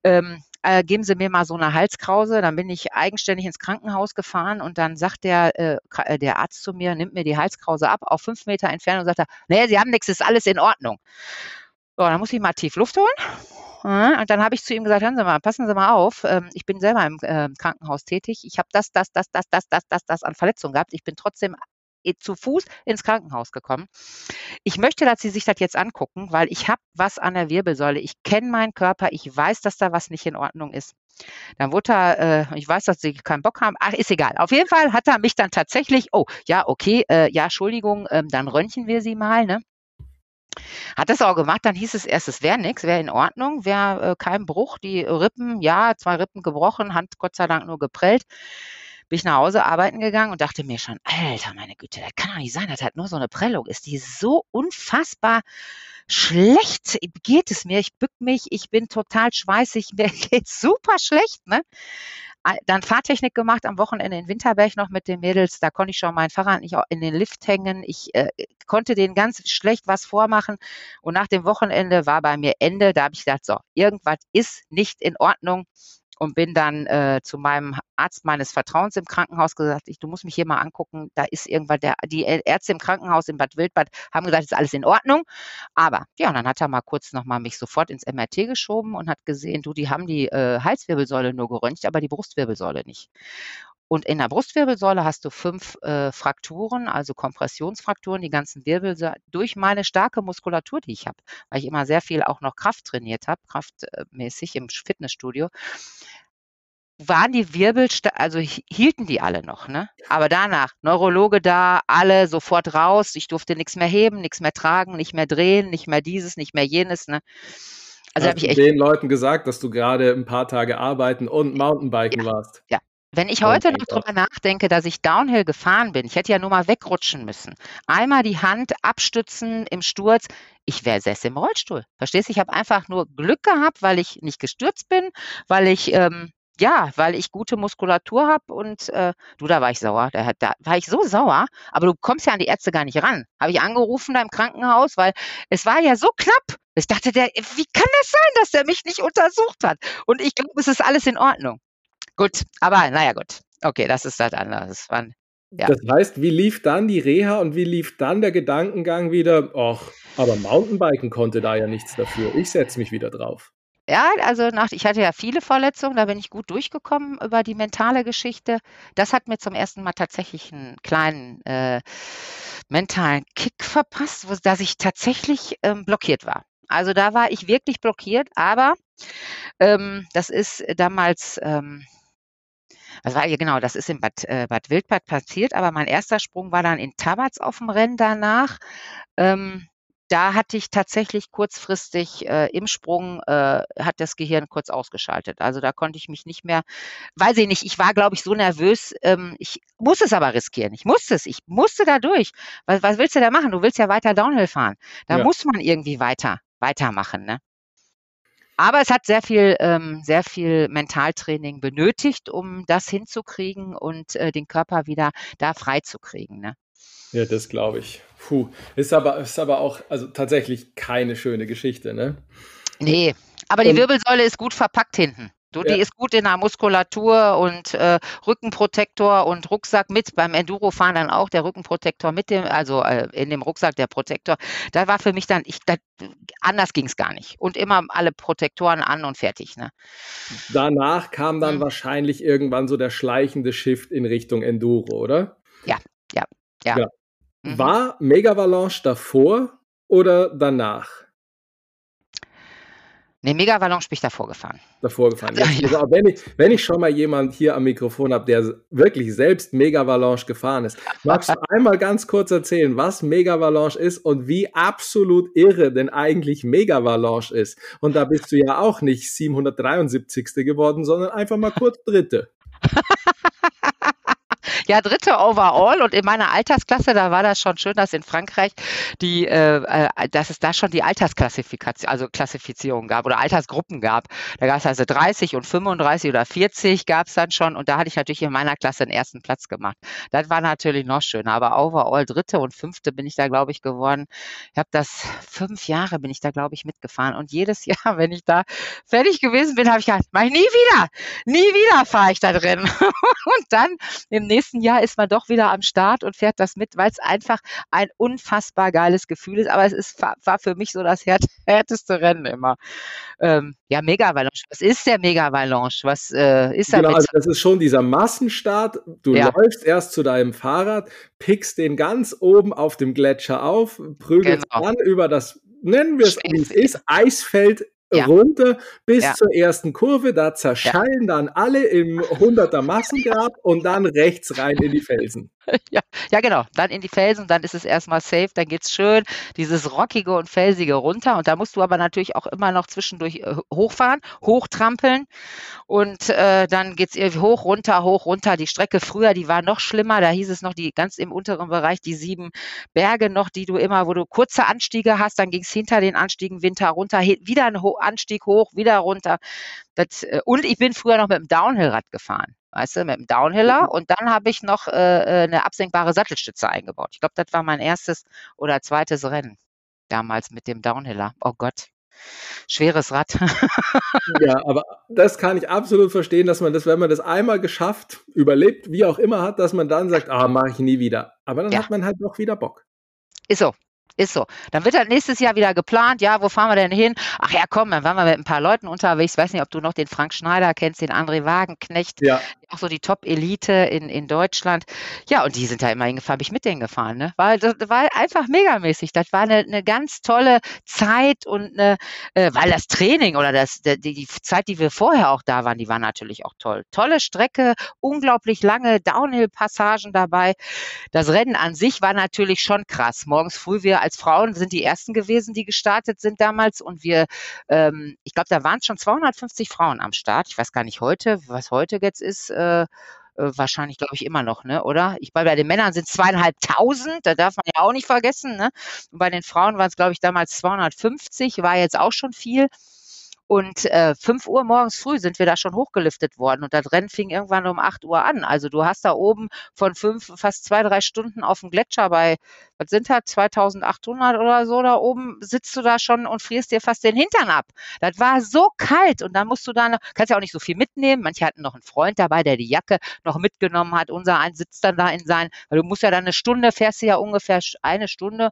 Ähm, äh, geben Sie mir mal so eine Halskrause. Dann bin ich eigenständig ins Krankenhaus gefahren und dann sagt der, äh, äh der Arzt zu mir, nimmt mir die Halskrause ab auf fünf Meter Entfernung und sagt er, nee, Sie haben nichts, ist alles in Ordnung. So, dann muss ich mal tief Luft holen. Und dann habe ich zu ihm gesagt, hören Sie mal, passen Sie mal auf, ähm, ich bin selber im äh, Krankenhaus tätig. Ich habe das, das, das, das, das, das, das, das an Verletzungen gehabt. Ich bin trotzdem zu Fuß ins Krankenhaus gekommen. Ich möchte, dass Sie sich das jetzt angucken, weil ich habe was an der Wirbelsäule. Ich kenne meinen Körper, ich weiß, dass da was nicht in Ordnung ist. Dann wurde er, äh, ich weiß, dass sie keinen Bock haben. Ach, ist egal. Auf jeden Fall hat er mich dann tatsächlich, oh, ja, okay, äh, ja, Entschuldigung, ähm, dann röntgen wir sie mal, ne? Hat das auch gemacht, dann hieß es erst, es wäre nichts, wäre in Ordnung, wäre äh, kein Bruch, die Rippen, ja, zwei Rippen gebrochen, Hand Gott sei Dank nur geprellt bin ich nach Hause arbeiten gegangen und dachte mir schon, Alter, meine Güte, das kann doch nicht sein, dass halt nur so eine Prellung ist, die so unfassbar schlecht geht es mir. Ich bück mich, ich bin total schweißig, mir geht super schlecht, ne? Dann Fahrtechnik gemacht am Wochenende in Winterberg noch mit den Mädels. Da konnte ich schon mein Fahrrad nicht in den Lift hängen. Ich äh, konnte denen ganz schlecht was vormachen. Und nach dem Wochenende war bei mir Ende. Da habe ich gedacht, so, irgendwas ist nicht in Ordnung und bin dann äh, zu meinem Arzt meines Vertrauens im Krankenhaus gesagt, ich, du musst mich hier mal angucken, da ist irgendwann der, die Ärzte im Krankenhaus in Bad Wildbad haben gesagt, ist alles in Ordnung. Aber ja, und dann hat er mal kurz nochmal mich sofort ins MRT geschoben und hat gesehen, du, die haben die äh, Halswirbelsäule nur geröntgt, aber die Brustwirbelsäule nicht. Und in der Brustwirbelsäule hast du fünf äh, Frakturen, also Kompressionsfrakturen, die ganzen Wirbel durch meine starke Muskulatur, die ich habe, weil ich immer sehr viel auch noch Kraft trainiert habe, kraftmäßig im Fitnessstudio, waren die Wirbel, also hielten die alle noch, ne? Aber danach, Neurologe da, alle sofort raus, ich durfte nichts mehr heben, nichts mehr tragen, nicht mehr drehen, nicht mehr dieses, nicht mehr jenes, ne? Also habe ich echt den Leuten gesagt, dass du gerade ein paar Tage arbeiten und Mountainbiken ja, warst. Ja, wenn ich heute noch drüber nachdenke, dass ich Downhill gefahren bin, ich hätte ja nur mal wegrutschen müssen. Einmal die Hand abstützen im Sturz, ich wäre säß im Rollstuhl. Verstehst du? Ich habe einfach nur Glück gehabt, weil ich nicht gestürzt bin, weil ich ähm, Ja, weil ich gute Muskulatur habe und äh, du, da war ich sauer. Da, da war ich so sauer, aber du kommst ja an die Ärzte gar nicht ran. Habe ich angerufen da im Krankenhaus, weil es war ja so knapp. Ich dachte, der, wie kann das sein, dass der mich nicht untersucht hat? Und ich glaube, es ist alles in Ordnung. Gut, aber naja, gut. Okay, das ist das andere. Das war, ja. Das heißt, wie lief dann die Reha und wie lief dann der Gedankengang wieder? Ach, aber Mountainbiken konnte da ja nichts dafür. Ich setze mich wieder drauf. Ja, also nach, ich hatte ja viele Verletzungen, da bin ich gut durchgekommen über die mentale Geschichte. Das hat mir zum ersten Mal tatsächlich einen kleinen äh, mentalen Kick verpasst, wo, dass ich tatsächlich ähm, blockiert war. Also da war ich wirklich blockiert, aber ähm, das ist damals, ähm, das war genau, das ist in Bad, äh, Bad Wildbad passiert, aber mein erster Sprung war dann in Tabatz auf dem Rennen danach. Ähm, da hatte ich tatsächlich kurzfristig äh, im Sprung, äh, hat das Gehirn kurz ausgeschaltet. Also da konnte ich mich nicht mehr, weiß ich nicht, ich war, glaube ich, so nervös. Ähm, ich muss es aber riskieren. Ich musste es, ich musste da durch. Was, was willst du da machen? Du willst ja weiter Downhill fahren. Da ja. muss man irgendwie weiter, weitermachen. Ne? Aber es hat sehr viel, ähm, sehr viel Mentaltraining benötigt, um das hinzukriegen und äh, den Körper wieder da freizukriegen. Ne? Ja, das glaube ich. Puh. Ist aber, ist aber auch also tatsächlich keine schöne Geschichte, ne? Nee, aber die Wirbelsäule ist gut verpackt hinten. Du, ja. Die ist gut in der Muskulatur und äh, Rückenprotektor und Rucksack mit. Beim Endurofahren dann auch der Rückenprotektor mit dem, also äh, in dem Rucksack der Protektor. Da war für mich dann, ich, da, anders ging es gar nicht. Und immer alle Protektoren an und fertig. Ne? Danach kam dann mhm. wahrscheinlich irgendwann so der schleichende Shift in Richtung Enduro, oder? Ja, ja, ja. ja. Mhm. War Megavalanche davor oder danach? Ne, Megavalanche bin ich davor gefahren. Davor gefahren. Ja, ja. Also, wenn, ich, wenn ich schon mal jemand hier am Mikrofon habe, der wirklich selbst Megavalanche gefahren ist, magst du einmal ganz kurz erzählen, was Megavalanche ist und wie absolut irre denn eigentlich Megavalanche ist? Und da bist du ja auch nicht 773. geworden, sondern einfach mal kurz Dritte. Ja, dritte overall und in meiner Altersklasse, da war das schon schön, dass in Frankreich die, äh, äh, dass es da schon die Altersklassifikation, also Klassifizierung gab oder Altersgruppen gab. Da gab es also 30 und 35 oder 40 gab es dann schon und da hatte ich natürlich in meiner Klasse den ersten Platz gemacht. Das war natürlich noch schöner, aber overall dritte und fünfte bin ich da, glaube ich, geworden. Ich habe das fünf Jahre bin ich da, glaube ich, mitgefahren und jedes Jahr, wenn ich da fertig gewesen bin, habe ich gedacht, mach ich nie wieder, nie wieder fahre ich da drin. und dann im nächsten nächsten Jahr ist man doch wieder am Start und fährt das mit, weil es einfach ein unfassbar geiles Gefühl ist. Aber es ist, war für mich so das härteste Rennen immer. Ähm, ja, Mega Valanche. Was ist der Mega Valanche? Was äh, ist genau, also das ist schon dieser Massenstart. Du ja. läufst erst zu deinem Fahrrad, pickst den ganz oben auf dem Gletscher auf, prügelst genau. dann über das nennen wir es, wie es ist, Eisfeld ja. runter bis ja. zur ersten Kurve. Da zerschallen ja. dann alle im 100er Massengrab und dann rechts rein in die Felsen. Ja, ja, genau. Dann in die Felsen, dann ist es erstmal safe, dann geht es schön, dieses rockige und felsige runter. Und da musst du aber natürlich auch immer noch zwischendurch äh, hochfahren, hochtrampeln. Und äh, dann geht es hoch, runter, hoch, runter. Die Strecke früher, die war noch schlimmer. Da hieß es noch, die ganz im unteren Bereich, die sieben Berge noch, die du immer, wo du kurze Anstiege hast, dann ging es hinter den Anstiegen Winter runter, wieder ein Anstieg hoch, wieder runter. Das, äh, und ich bin früher noch mit dem Downhillrad gefahren weißt du, mit dem Downhiller. Mhm. Und dann habe ich noch äh, äh, eine absenkbare Sattelstütze eingebaut. Ich glaube, das war mein erstes oder zweites Rennen damals mit dem Downhiller. Oh Gott. Schweres Rad. ja, aber das kann ich absolut verstehen, dass man das, wenn man das einmal geschafft, überlebt, wie auch immer hat, dass man dann sagt, ah, mache ich nie wieder. Aber dann ja. hat man halt doch wieder Bock. Ist so. Ist so. Dann wird halt nächstes Jahr wieder geplant. Ja, wo fahren wir denn hin? Ach ja, komm, dann waren wir mit ein paar Leuten unterwegs. Ich weiß nicht, ob du noch den Frank Schneider kennst, den André Wagenknecht. Ja. Auch so die Top-Elite in, in Deutschland. Ja, und die sind da immer hingefahren, habe ich mit denen gefahren. Ne? Weil das war einfach megamäßig. Das war eine, eine ganz tolle Zeit und eine, äh, weil das Training oder das, die, die Zeit, die wir vorher auch da waren, die war natürlich auch toll. Tolle Strecke, unglaublich lange Downhill-Passagen dabei. Das Rennen an sich war natürlich schon krass. Morgens früh wir als Frauen sind die ersten gewesen, die gestartet sind damals. Und wir, ähm, ich glaube, da waren schon 250 Frauen am Start. Ich weiß gar nicht heute, was heute jetzt ist. Äh, äh, wahrscheinlich, glaube ich, immer noch, ne? Oder? Ich bei, bei den Männern sind zweieinhalbtausend, da darf man ja auch nicht vergessen, ne? Und bei den Frauen waren es, glaube ich, damals 250, war jetzt auch schon viel. Und äh, 5 Uhr morgens früh sind wir da schon hochgeliftet worden und das Rennen fing irgendwann um 8 Uhr an. Also du hast da oben von fünf, fast zwei, drei Stunden auf dem Gletscher bei, was sind das, 2800 oder so da oben, sitzt du da schon und frierst dir fast den Hintern ab. Das war so kalt und dann musst du da, noch, kannst ja auch nicht so viel mitnehmen. Manche hatten noch einen Freund dabei, der die Jacke noch mitgenommen hat. Unser ein sitzt dann da in sein, weil du musst ja dann eine Stunde, fährst du ja ungefähr eine Stunde,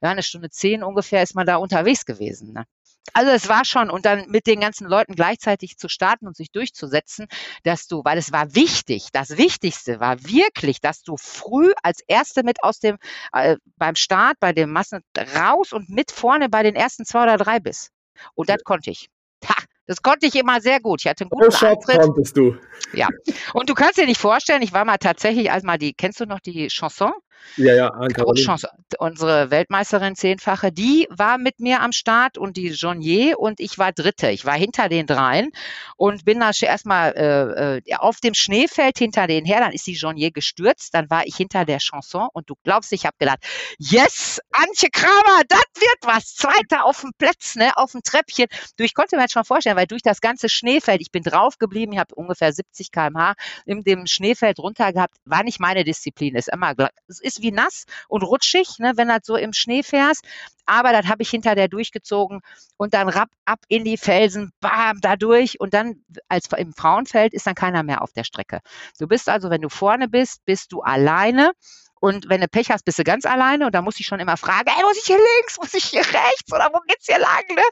ja, eine Stunde zehn ungefähr ist man da unterwegs gewesen. Ne? Also es war schon, und dann mit den ganzen Leuten gleichzeitig zu starten und sich durchzusetzen, dass du, weil es war wichtig, das Wichtigste war wirklich, dass du früh als Erste mit aus dem, äh, beim Start, bei dem Massen raus und mit vorne bei den ersten zwei oder drei bist. Und das konnte ich. Ha, das konnte ich immer sehr gut. Ich hatte einen guten Shot Antritt. konntest du. Ja. Und du kannst dir nicht vorstellen, ich war mal tatsächlich, als mal die, kennst du noch die Chanson? Ja, ja. Chance. Unsere Weltmeisterin Zehnfache, die war mit mir am Start und die Jonier und ich war Dritte. Ich war hinter den dreien und bin da erstmal äh, äh, auf dem Schneefeld hinter denen her. Dann ist die Jonier gestürzt. Dann war ich hinter der Chanson und du glaubst, ich habe gedacht, yes, Antje Kramer, das wird was. Zweiter auf dem Platz, ne, auf dem Treppchen. Du, ich konnte mir jetzt schon vorstellen, weil durch das ganze Schneefeld, ich bin drauf geblieben, ich habe ungefähr 70 km/h in dem Schneefeld runter gehabt, war nicht meine Disziplin. Ist immer, es ist wie nass und rutschig, ne, wenn das so im Schnee fährst. Aber das habe ich hinter der durchgezogen und dann rapp ab in die Felsen, bam, da durch. Und dann, als im Frauenfeld, ist dann keiner mehr auf der Strecke. Du bist also, wenn du vorne bist, bist du alleine. Und wenn du Pech hast, bist du ganz alleine und da muss ich schon immer fragen, ey, muss ich hier links, muss ich hier rechts oder wo geht's hier lang? Ne?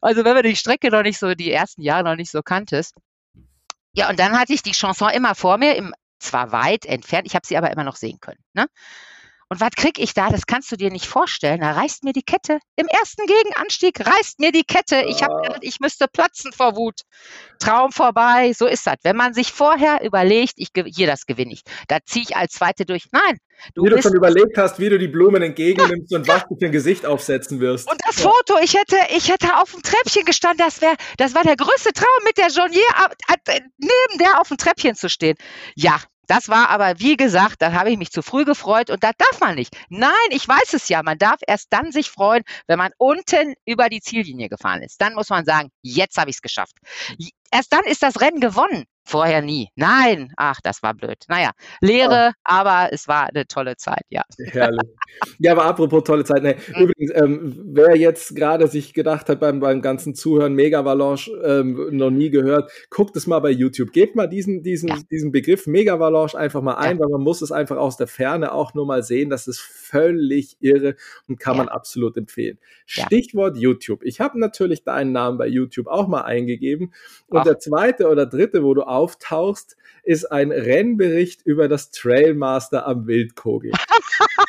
Also wenn man die Strecke noch nicht so, die ersten Jahre noch nicht so kanntest. Ja, und dann hatte ich die Chanson immer vor mir, im, zwar weit entfernt, ich habe sie aber immer noch sehen können. Ne? Und was krieg ich da? Das kannst du dir nicht vorstellen. Da reißt mir die Kette. Im ersten Gegenanstieg reißt mir die Kette. Ich habe gedacht, ich müsste platzen vor Wut. Traum vorbei. So ist das. Wenn man sich vorher überlegt, ich hier das gewinne ich, da ziehe ich als Zweite durch. Nein. Du wie du schon überlegt hast, wie du die Blumen entgegennimmst ja, und was du für ein Gesicht aufsetzen wirst. Und das ja. Foto, ich hätte, ich hätte auf dem Treppchen gestanden, das wäre, das war der größte Traum, mit der Jonier neben der auf dem Treppchen zu stehen. Ja, das war aber, wie gesagt, da habe ich mich zu früh gefreut und das darf man nicht. Nein, ich weiß es ja. Man darf erst dann sich freuen, wenn man unten über die Ziellinie gefahren ist. Dann muss man sagen, jetzt habe ich es geschafft. Erst dann ist das Rennen gewonnen. Vorher nie. Nein, ach, das war blöd. Naja, Lehre, ja. aber es war eine tolle Zeit, ja. Herrlich. Ja, aber apropos tolle Zeit, ne, mhm. übrigens, ähm, wer jetzt gerade sich gedacht hat beim, beim ganzen Zuhören, Megavalanche ähm, noch nie gehört, guckt es mal bei YouTube. Gebt mal diesen, diesen, ja. diesen Begriff Megavalanche einfach mal ein, ja. weil man muss es einfach aus der Ferne auch nur mal sehen. Das ist völlig irre und kann man absolut empfehlen. Stichwort YouTube. Ich habe natürlich deinen Namen bei YouTube auch mal eingegeben. Und ach. der zweite oder dritte, wo du auftauchst, ist ein Rennbericht über das Trailmaster am Wildkogel.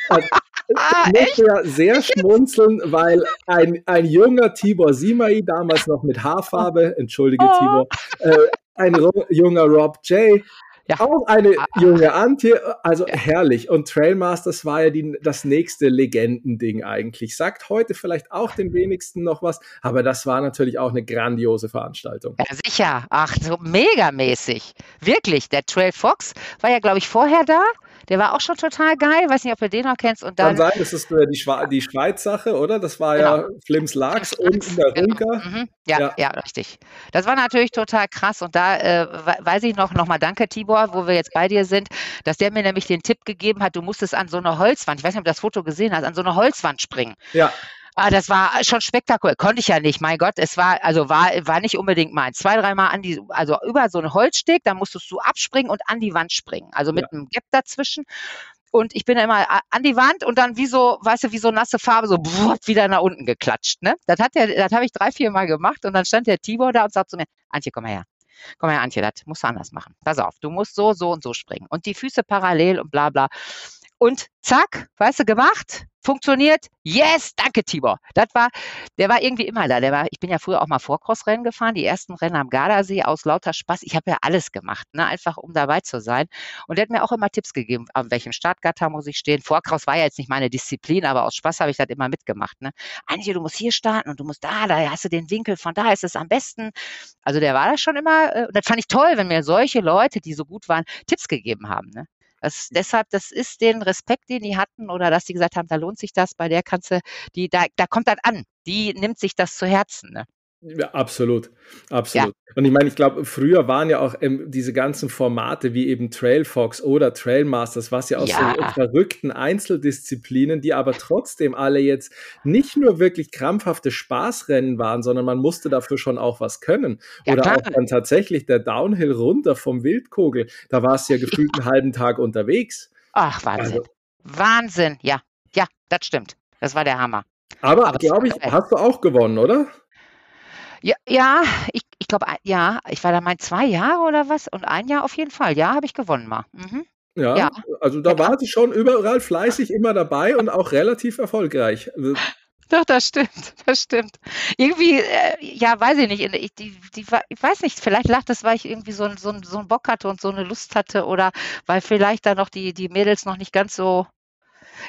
Also, ah, ich musste ja sehr schmunzeln, weil ein, ein junger Tibor Simai, damals noch mit Haarfarbe, entschuldige oh. Tibor, äh, ein junger Rob J., ja. Auch eine ah, ah. junge Antje, also ja. herrlich. Und Trailmasters war ja die, das nächste Legendending eigentlich. Sagt heute vielleicht auch den wenigsten noch was, aber das war natürlich auch eine grandiose Veranstaltung. Ja, sicher. Ach, so megamäßig. Wirklich. Der Trail Fox war ja, glaube ich, vorher da. Der war auch schon total geil. Weiß nicht, ob du den noch kennst. Und dann, Kann sein, das ist äh, die, Schwe die Schweiz-Sache, oder? Das war genau. ja Flims Lachs und in der genau. Runker. Mhm. Ja, ja, ja, richtig. Das war natürlich total krass. Und da äh, weiß ich noch, nochmal danke, Tibor, wo wir jetzt bei dir sind, dass der mir nämlich den Tipp gegeben hat, du musstest an so eine Holzwand, ich weiß nicht, ob du das Foto gesehen hast, an so eine Holzwand springen. Ja. Ah, das war schon spektakulär. Konnte ich ja nicht, mein Gott. Es war, also war, war nicht unbedingt mein. Zwei, dreimal an die, also über so einen Holzsteg, da musstest du abspringen und an die Wand springen. Also mit ja. einem Gap dazwischen. Und ich bin immer an die Wand und dann wie so, weißt du, wie so nasse Farbe, so wieder nach unten geklatscht. Ne? Das hat der, das habe ich drei, vier Mal gemacht und dann stand der Tibor da und sagt zu mir, Antje, komm mal her. Komm her, Antje, das musst du anders machen. Pass auf, du musst so, so und so springen. Und die Füße parallel und bla bla. Und zack, weißt du, gemacht, funktioniert. Yes, danke Tibor. Das war, der war irgendwie immer da. Der war, ich bin ja früher auch mal Vorcross-Rennen gefahren, die ersten Rennen am Gardasee aus lauter Spaß. Ich habe ja alles gemacht, ne, einfach um dabei zu sein. Und der hat mir auch immer Tipps gegeben, an welchem Startgatter muss ich stehen. Vorcross war ja jetzt nicht meine Disziplin, aber aus Spaß habe ich das immer mitgemacht. Ne. Antje, du musst hier starten und du musst da, da hast du den Winkel, von da ist es am besten. Also der war da schon immer, äh, und das fand ich toll, wenn mir solche Leute, die so gut waren, Tipps gegeben haben. Ne. Das, deshalb, das ist den Respekt, den die hatten oder dass die gesagt haben, da lohnt sich das, bei der kannst du, die, da, da kommt das an. Die nimmt sich das zu Herzen. Ne? Ja, absolut, absolut. Ja. Und ich meine, ich glaube, früher waren ja auch ähm, diese ganzen Formate wie eben Trailfox oder Trailmasters, was ja aus ja. so verrückten Einzeldisziplinen, die aber trotzdem alle jetzt nicht nur wirklich krampfhafte Spaßrennen waren, sondern man musste dafür schon auch was können. Ja, oder klar. auch dann tatsächlich der Downhill runter vom Wildkogel, da war es ja gefühlt einen halben Tag unterwegs. Ach, Wahnsinn. Also, Wahnsinn, ja, ja, das stimmt. Das war der Hammer. Aber, aber glaube ich, hast du auch gewonnen, oder? Ja, ja ich, ich glaube, ja, ich war da mal zwei Jahre oder was und ein Jahr auf jeden Fall. Ja, habe ich gewonnen mal. Mhm. Ja, ja, also da ja. war sie schon überall fleißig immer dabei und auch relativ erfolgreich. Also Doch, das stimmt, das stimmt. Irgendwie, äh, ja, weiß ich nicht, ich, die, die, ich weiß nicht, vielleicht lag das, weil ich irgendwie so, so, so einen Bock hatte und so eine Lust hatte oder weil vielleicht da noch die, die Mädels noch nicht ganz so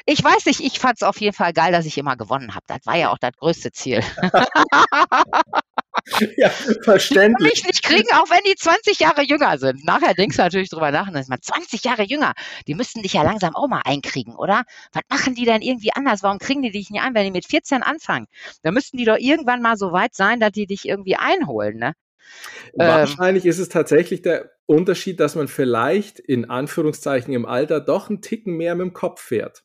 ich weiß nicht, ich fand es auf jeden Fall geil, dass ich immer gewonnen habe. Das war ja auch das größte Ziel. ja, verständlich. Ich nicht kriegen, auch wenn die 20 Jahre jünger sind. Nachher denkst du natürlich drüber nach, ist man 20 Jahre jünger. Die müssten dich ja langsam auch mal einkriegen, oder? Was machen die denn irgendwie anders? Warum kriegen die dich nicht ein, wenn die mit 14 anfangen? Da müssten die doch irgendwann mal so weit sein, dass die dich irgendwie einholen, ne? Wahrscheinlich ähm, ist es tatsächlich der Unterschied, dass man vielleicht in Anführungszeichen im Alter doch einen Ticken mehr mit dem Kopf fährt.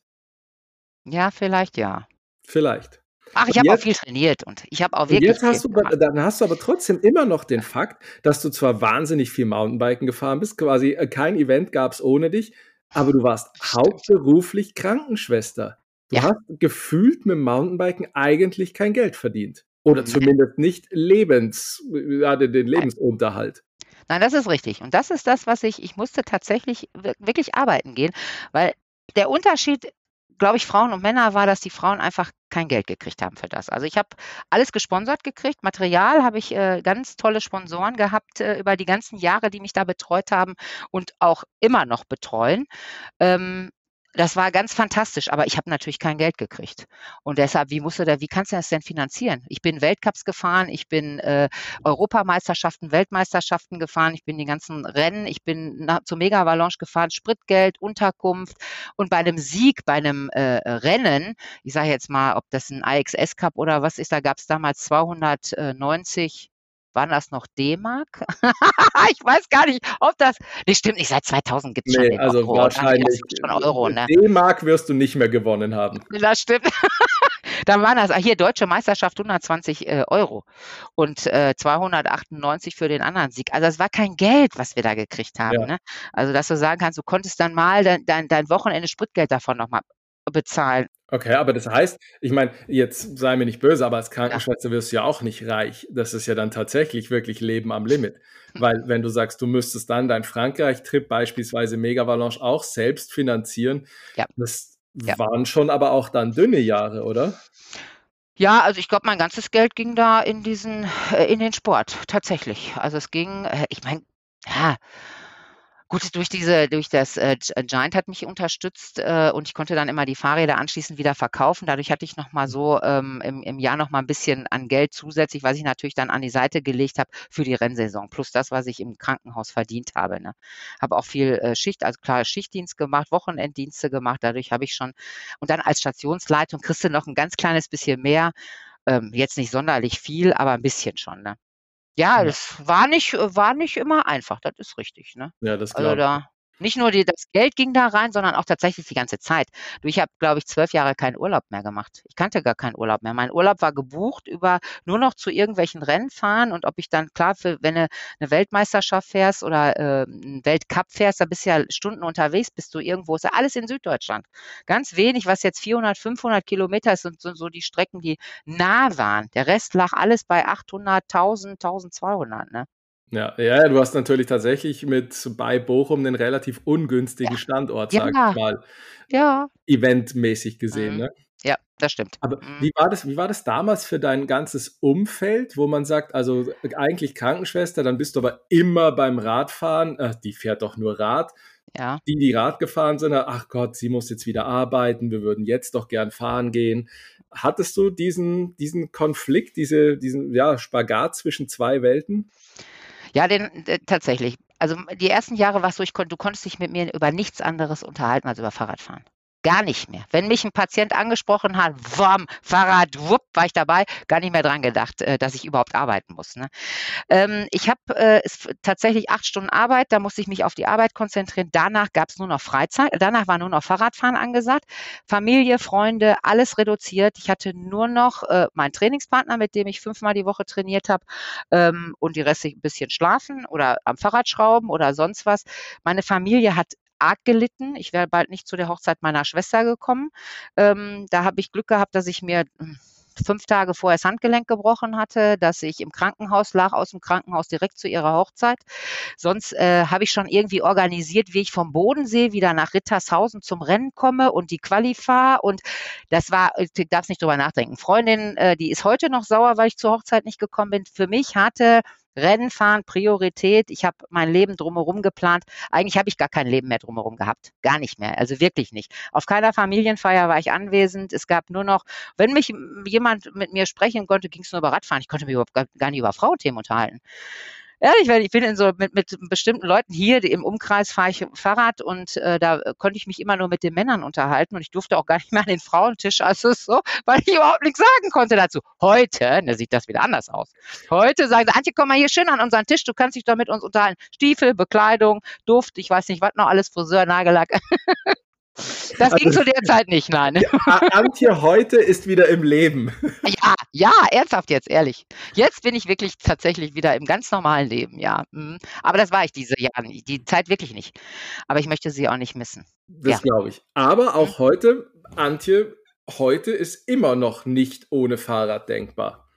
Ja, vielleicht ja. Vielleicht. Ach, ich habe auch viel trainiert und ich habe auch wirklich. Jetzt hast du, dann hast du aber trotzdem immer noch den Fakt, dass du zwar wahnsinnig viel Mountainbiken gefahren bist, quasi äh, kein Event gab es ohne dich, aber du warst hauptberuflich Krankenschwester. Du ja. hast gefühlt mit Mountainbiken eigentlich kein Geld verdient. Oder zumindest nicht Lebens, ja, den Lebensunterhalt. Nein, das ist richtig. Und das ist das, was ich, ich musste tatsächlich wirklich arbeiten gehen, weil der Unterschied glaube ich, Frauen und Männer war, dass die Frauen einfach kein Geld gekriegt haben für das. Also ich habe alles gesponsert gekriegt. Material habe ich äh, ganz tolle Sponsoren gehabt äh, über die ganzen Jahre, die mich da betreut haben und auch immer noch betreuen. Ähm, das war ganz fantastisch, aber ich habe natürlich kein Geld gekriegt. Und deshalb, wie musst du da, wie kannst du das denn finanzieren? Ich bin Weltcups gefahren, ich bin äh, Europameisterschaften, Weltmeisterschaften gefahren, ich bin die ganzen Rennen, ich bin nach, zur Mega Avalanche gefahren, Spritgeld, Unterkunft und bei einem Sieg, bei einem äh, Rennen, ich sage jetzt mal, ob das ein IXS Cup oder was ist, da gab es damals 290 waren das noch D-Mark? ich weiß gar nicht, ob das. Nee, stimmt nicht, seit 2000 gibt es nee, schon also Euro. Wahrscheinlich. Schon Euro, ne? D-Mark wirst du nicht mehr gewonnen haben. Das stimmt. Dann waren das, ah, hier deutsche Meisterschaft 120 äh, Euro und äh, 298 für den anderen Sieg. Also es war kein Geld, was wir da gekriegt haben. Ja. Ne? Also dass du sagen kannst, du konntest dann mal dein, dein, dein Wochenende Spritgeld davon nochmal bezahlen. Okay, aber das heißt, ich meine, jetzt sei mir nicht böse, aber als Krankenschwester ja. wirst du ja auch nicht reich. Das ist ja dann tatsächlich wirklich Leben am Limit. Weil wenn du sagst, du müsstest dann deinen Frankreich-Trip beispielsweise Mega Valanche auch selbst finanzieren, ja. das ja. waren schon aber auch dann dünne Jahre, oder? Ja, also ich glaube, mein ganzes Geld ging da in diesen, äh, in den Sport, tatsächlich. Also es ging, äh, ich meine, ja, Gut, durch diese, durch das äh, äh, Giant hat mich unterstützt äh, und ich konnte dann immer die Fahrräder anschließend wieder verkaufen. Dadurch hatte ich noch mal so ähm, im, im Jahr noch mal ein bisschen an Geld zusätzlich, was ich natürlich dann an die Seite gelegt habe für die Rennsaison, plus das, was ich im Krankenhaus verdient habe. Ne. Habe auch viel äh, Schicht, also klar Schichtdienst gemacht, Wochenenddienste gemacht. Dadurch habe ich schon und dann als Stationsleitung kriegst du noch ein ganz kleines bisschen mehr. Ähm, jetzt nicht sonderlich viel, aber ein bisschen schon. Ne? Ja, das war nicht äh, war nicht immer einfach, das ist richtig, ne? Ja, das Also, da nicht nur die das Geld ging da rein, sondern auch tatsächlich die ganze Zeit. Du, ich habe, glaube ich, zwölf Jahre keinen Urlaub mehr gemacht. Ich kannte gar keinen Urlaub mehr. Mein Urlaub war gebucht über nur noch zu irgendwelchen Rennen fahren und ob ich dann, klar, für, wenn du eine Weltmeisterschaft fährst oder äh, einen Weltcup fährst, da bist du ja Stunden unterwegs, bist du irgendwo, ist ja alles in Süddeutschland. Ganz wenig, was jetzt 400, 500 Kilometer ist, sind so, so die Strecken, die nah waren. Der Rest lag alles bei 800, 1000, 1200, ne? Ja, ja, du hast natürlich tatsächlich mit bei Bochum einen relativ ungünstigen Ja. Standort, Ja. sag ich mal, Ja. eventmäßig gesehen, Mhm. ne? Ja, das stimmt. Aber Mhm. wie war das wie war das damals für dein ganzes Umfeld, wo man sagt, also eigentlich Krankenschwester, dann bist du aber immer beim Radfahren, äh, die fährt doch nur Rad. Ja. Die, die Rad gefahren sind, ach Gott, sie muss jetzt wieder arbeiten, wir würden jetzt doch gern fahren gehen. Hattest du diesen diesen Konflikt, diese diesen, ja, Spagat zwischen 2 Welten? Ja, den äh, tatsächlich. Also die ersten Jahre war's so, ich kon du konntest dich mit mir über nichts anderes unterhalten als über Fahrradfahren. Gar nicht mehr. Wenn mich ein Patient angesprochen hat, wom, Fahrrad, wupp, war ich dabei, gar nicht mehr dran gedacht, äh, dass ich überhaupt arbeiten muss. Ne? Ähm, ich habe äh, tatsächlich acht Stunden Arbeit, da musste ich mich auf die Arbeit konzentrieren. Danach gab es nur noch Freizeit, danach war nur noch Fahrradfahren angesagt. Familie, Freunde, alles reduziert. Ich hatte nur noch äh, meinen Trainingspartner, mit dem ich fünfmal die Woche trainiert habe ähm, und die Reste ein bisschen schlafen oder am Fahrrad schrauben oder sonst was. Meine Familie hat arg gelitten. Ich wäre bald nicht zu der Hochzeit meiner Schwester gekommen. Ähm, da habe ich Glück gehabt, dass ich mir hm, fünf Tage vorher das Handgelenk gebrochen hatte, dass ich im Krankenhaus lag, aus dem Krankenhaus direkt zu ihrer Hochzeit. Sonst äh, habe ich schon irgendwie organisiert, wie ich vom Bodensee wieder nach Rittershausen zum Rennen komme und die Quali fahre. Und das war, ich darf nicht drüber nachdenken. Freundin, äh, die ist heute noch sauer, weil ich zur Hochzeit nicht gekommen bin. Für mich hatte Rennenfahren Priorität. Ich habe mein Leben drumherum geplant. Eigentlich habe ich gar kein Leben mehr drumherum gehabt. Gar nicht mehr. Also wirklich nicht. Auf keiner Familienfeier war ich anwesend. Es gab nur noch, wenn mich jemand mit mir sprechen konnte, ging es nur über Radfahren. Ich konnte mich überhaupt gar nicht über Frauenthemen unterhalten ehrlich, weil ich bin in so mit, mit bestimmten Leuten hier im Umkreis fahre ich Fahrrad und äh, da konnte ich mich immer nur mit den Männern unterhalten und ich durfte auch gar nicht mehr an den Frauentisch, also so, weil ich überhaupt nichts sagen konnte dazu. Heute, da sieht das wieder anders aus. Heute sagen sie, Antje, komm mal hier schön an unseren Tisch, du kannst dich doch mit uns unterhalten. Stiefel, Bekleidung, Duft, ich weiß nicht, was noch alles, Friseur, Nagellack. Das ging also, zu der Zeit nicht, nein. Antje heute ist wieder im Leben. Ja, ja, ernsthaft jetzt, ehrlich. Jetzt bin ich wirklich tatsächlich wieder im ganz normalen Leben, ja. Mhm. Aber das war ich diese Jahre, die Zeit wirklich nicht. Aber ich möchte sie auch nicht missen. Das ja. glaube ich. Aber auch mhm. heute, Antje, heute ist immer noch nicht ohne Fahrrad denkbar.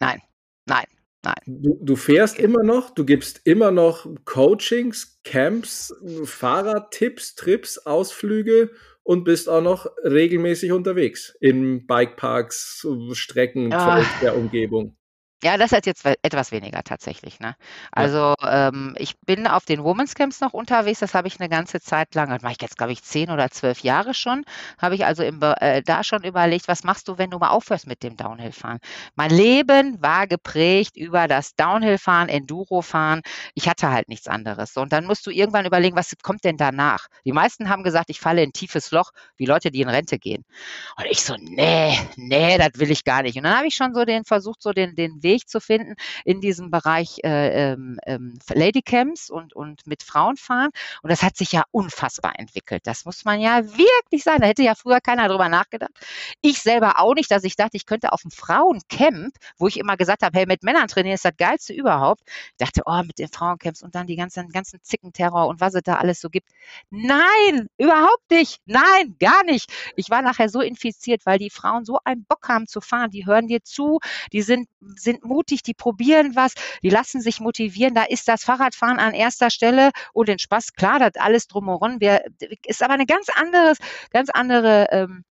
Nein, nein. Nein. Du, du, fährst immer noch, du gibst immer noch Coachings, Camps, Fahrradtipps, Trips, Ausflüge und bist auch noch regelmäßig unterwegs in Bikeparks, Strecken ah. der Umgebung. Ja, das ist jetzt etwas weniger tatsächlich. Ne? Also ja. ähm, ich bin auf den Women's Camps noch unterwegs. Das habe ich eine ganze Zeit lang, das mache ich jetzt glaube ich zehn oder zwölf Jahre schon. Habe ich also im, äh, da schon überlegt, was machst du, wenn du mal aufhörst mit dem Downhill-Fahren? Mein Leben war geprägt über das Downhill-Fahren, Enduro-Fahren. Ich hatte halt nichts anderes. Und dann musst du irgendwann überlegen, was kommt denn danach? Die meisten haben gesagt, ich falle in ein tiefes Loch, wie Leute, die in Rente gehen. Und ich so, nee, nee, das will ich gar nicht. Und dann habe ich schon so den versucht, so den, den Weg Weg zu finden in diesem Bereich äh, ähm, ähm, Ladycams und, und mit Frauen fahren. Und das hat sich ja unfassbar entwickelt. Das muss man ja wirklich sagen. Da hätte ja früher keiner drüber nachgedacht. Ich selber auch nicht, dass ich dachte, ich könnte auf dem Frauencamp, wo ich immer gesagt habe, hey, mit Männern trainieren ist das Geilste überhaupt. Ich dachte, oh, mit den Frauencamps und dann die ganzen, ganzen Zickenterror und was es da alles so gibt. Nein, überhaupt nicht. Nein, gar nicht. Ich war nachher so infiziert, weil die Frauen so einen Bock haben zu fahren. Die hören dir zu, die sind, sind mutig, die probieren was, die lassen sich motivieren. Da ist das Fahrradfahren an erster Stelle und den Spaß, klar, das alles drumherum. Wir, ist aber eine ganz anderes, ganz andere ähm,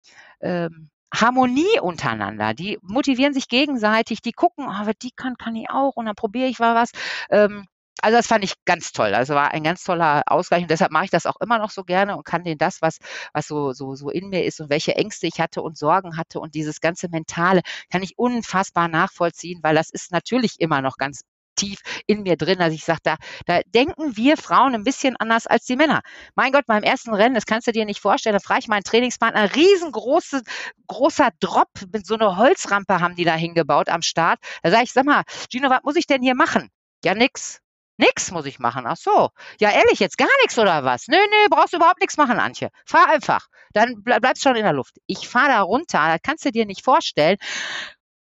ähm, Harmonie untereinander. Die motivieren sich gegenseitig, die gucken, oh, die kann, kann ich auch und dann probiere ich mal was. Ähm, also das fand ich ganz toll. Also war ein ganz toller Ausgleich und deshalb mache ich das auch immer noch so gerne und kann denen das, was, was so, so, so in mir ist und welche Ängste ich hatte und Sorgen hatte und dieses ganze Mentale, kann ich unfassbar nachvollziehen, weil das ist natürlich immer noch ganz tief in mir drin, dass ich sage, da, da denken wir Frauen ein bisschen anders als die Männer. Mein Gott, beim ersten Rennen, das kannst du dir nicht vorstellen, da frage ich meinen Trainingspartner, riesengroße, großer Drop mit so einer Holzrampe haben die da hingebaut am Start. Da sage ich, sag mal, Gino, was muss ich denn hier machen? Ja, nix. Nix muss ich machen. Ach so. Ja, ehrlich, jetzt gar nichts oder was? Nö, nö, brauchst du überhaupt nichts machen, Antje. Fahr einfach. Dann bleibst schon in der Luft. Ich fahre da runter, das kannst du dir nicht vorstellen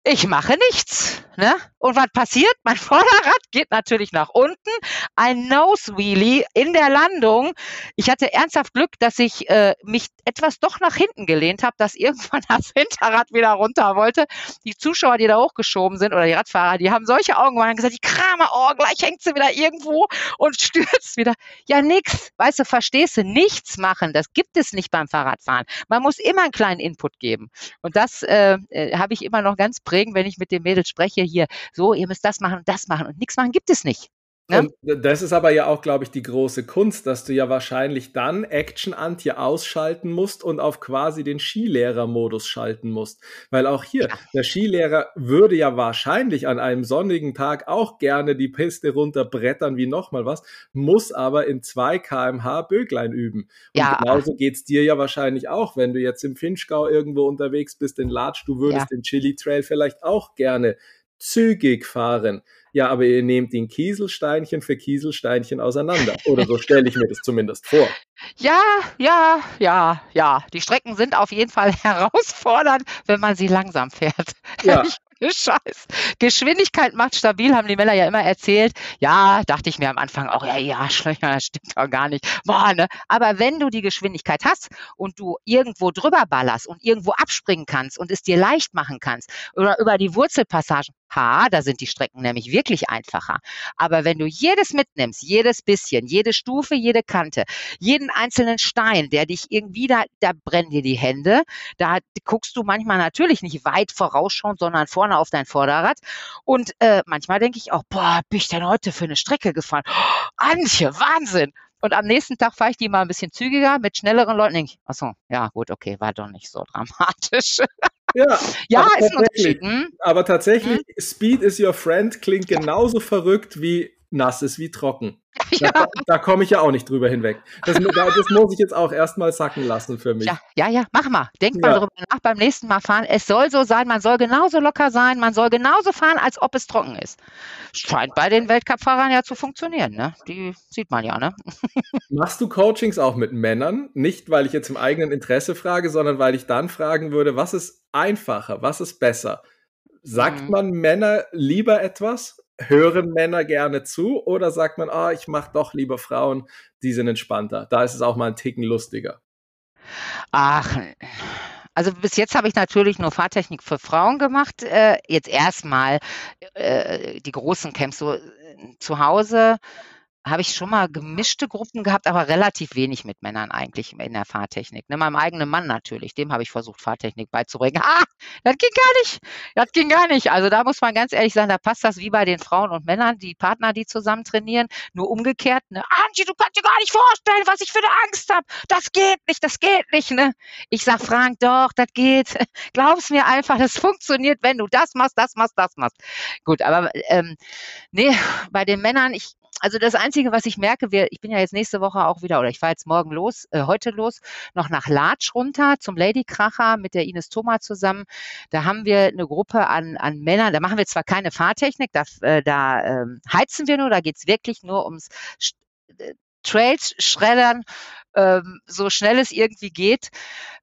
ich mache nichts. Ne? Und was passiert? Mein Vorderrad geht natürlich nach unten. Ein Nose Wheelie in der Landung. Ich hatte ernsthaft Glück, dass ich äh, mich etwas doch nach hinten gelehnt habe, dass irgendwann das Hinterrad wieder runter wollte. Die Zuschauer, die da hochgeschoben sind oder die Radfahrer, die haben solche Augen und gesagt, die Kramer, oh, gleich hängt sie wieder irgendwo und stürzt wieder. Ja, nix. Weißt du, verstehst du? Nichts machen. Das gibt es nicht beim Fahrradfahren. Man muss immer einen kleinen Input geben. Und das äh, äh habe ich immer noch ganz prägend, wenn ich mit den Mädels spreche, hier, so, ihr müsst das machen und das machen und nichts machen gibt es nicht. Ne? Und das ist aber ja auch, glaube ich, die große Kunst, dass du ja wahrscheinlich dann Action Anti ausschalten musst und auf quasi den Skilehrer-Modus schalten musst. Weil auch hier, ja. der Skilehrer würde ja wahrscheinlich an einem sonnigen Tag auch gerne die Piste runterbrettern wie nochmal was, muss aber in 2 kmh Böglein üben. Und ja. genauso geht's dir ja wahrscheinlich auch, wenn du jetzt im Finchgau irgendwo unterwegs bist, in Latsch, du würdest ja. den Chili Trail vielleicht auch gerne zügig fahren. Ja, aber ihr nehmt den Kieselsteinchen für Kieselsteinchen auseinander. Oder so stelle ich mir das zumindest vor. Ja, ja, ja, ja. Die Strecken sind auf jeden Fall herausfordernd, wenn man sie langsam fährt. Ja. Scheiß. Geschwindigkeit macht stabil, haben die Männer ja immer erzählt. Ja, dachte ich mir am Anfang auch, ja, ja, Schlöcher, das stimmt doch gar nicht. Boah, ne? Aber wenn du die Geschwindigkeit hast und du irgendwo drüber ballerst und irgendwo abspringen kannst und es dir leicht machen kannst oder über die Wurzelpassagen, ha, da sind die Strecken nämlich wirklich einfacher. Aber wenn du jedes mitnimmst, jedes bisschen, jede Stufe, jede Kante, jeden einzelnen Stein, der dich irgendwie da, da brennen dir die Hände, da guckst du manchmal natürlich nicht weit vorausschauen, sondern vorne vorne auf dein Vorderrad. Und äh, manchmal denke ich auch, boah, bin ich denn heute für eine Strecke gefahren? Oh, Antje, Wahnsinn! Und am nächsten Tag fahre ich die mal ein bisschen zügiger mit schnelleren Leuten. Denke ich, achso, ja gut, okay, war doch nicht so dramatisch. Ja, ja ist ein Unterschied. Hm? Aber tatsächlich, hm? Speed is your friend klingt genauso verrückt wie nass ist wie trocken. Ja. Da, da komme ich ja auch nicht drüber hinweg. Das, das, muss ich jetzt auch erstmal sacken lassen für mich. Ja, ja, ja mach mal. Denk ja. mal darüber nach beim nächsten Mal fahren. Es soll so sein, man soll genauso locker sein, man soll genauso fahren, als ob es trocken ist. Scheint bei den Weltcup-Fahrern ja zu funktionieren, ne? Die sieht man ja, ne? Machst du Coachings auch mit Männern? Nicht, weil ich jetzt im eigenen Interesse frage, sondern weil ich dann fragen würde, was ist einfacher, was ist besser? Sagt mhm. man Männer lieber etwas hören Männer gerne zu oder sagt man, ah, ich mache doch lieber Frauen, die sind entspannter. Da ist es auch mal ein Ticken lustiger. Ach, also bis jetzt habe ich natürlich nur Fahrtechnik für Frauen gemacht. Äh, jetzt erstmal äh, die großen Camps so äh, zu Hause habe ich schon mal gemischte Gruppen gehabt, aber relativ wenig mit Männern eigentlich in der Fahrtechnik. Ne, meinem eigenen Mann natürlich, dem habe ich versucht, Fahrtechnik beizubringen. Ah, das ging gar nicht. Das ging gar nicht. Also da muss man ganz ehrlich sagen, da passt das wie bei den Frauen und Männern, die Partner, die zusammen trainieren, nur umgekehrt. Ne? Angie, du kannst dir gar nicht vorstellen, was ich für eine Angst habe. Das geht nicht, das geht nicht. Ne? Ich sag Frank, doch, das geht. Glaub's mir einfach, das funktioniert, wenn du das machst, das machst, das machst. Gut, aber ähm, nee, bei den Männern, ich also das Einzige, was ich merke, wir, ich bin ja jetzt nächste Woche auch wieder, oder ich fahre jetzt morgen los, äh, heute los, noch nach Latsch runter zum Ladykracher mit der Ines Thoma zusammen. Da haben wir eine Gruppe an, an Männern, da machen wir zwar keine Fahrtechnik, da, äh, da äh, heizen wir nur, da geht's wirklich nur ums äh, Trails schreddern, ähm, so schnell es irgendwie geht.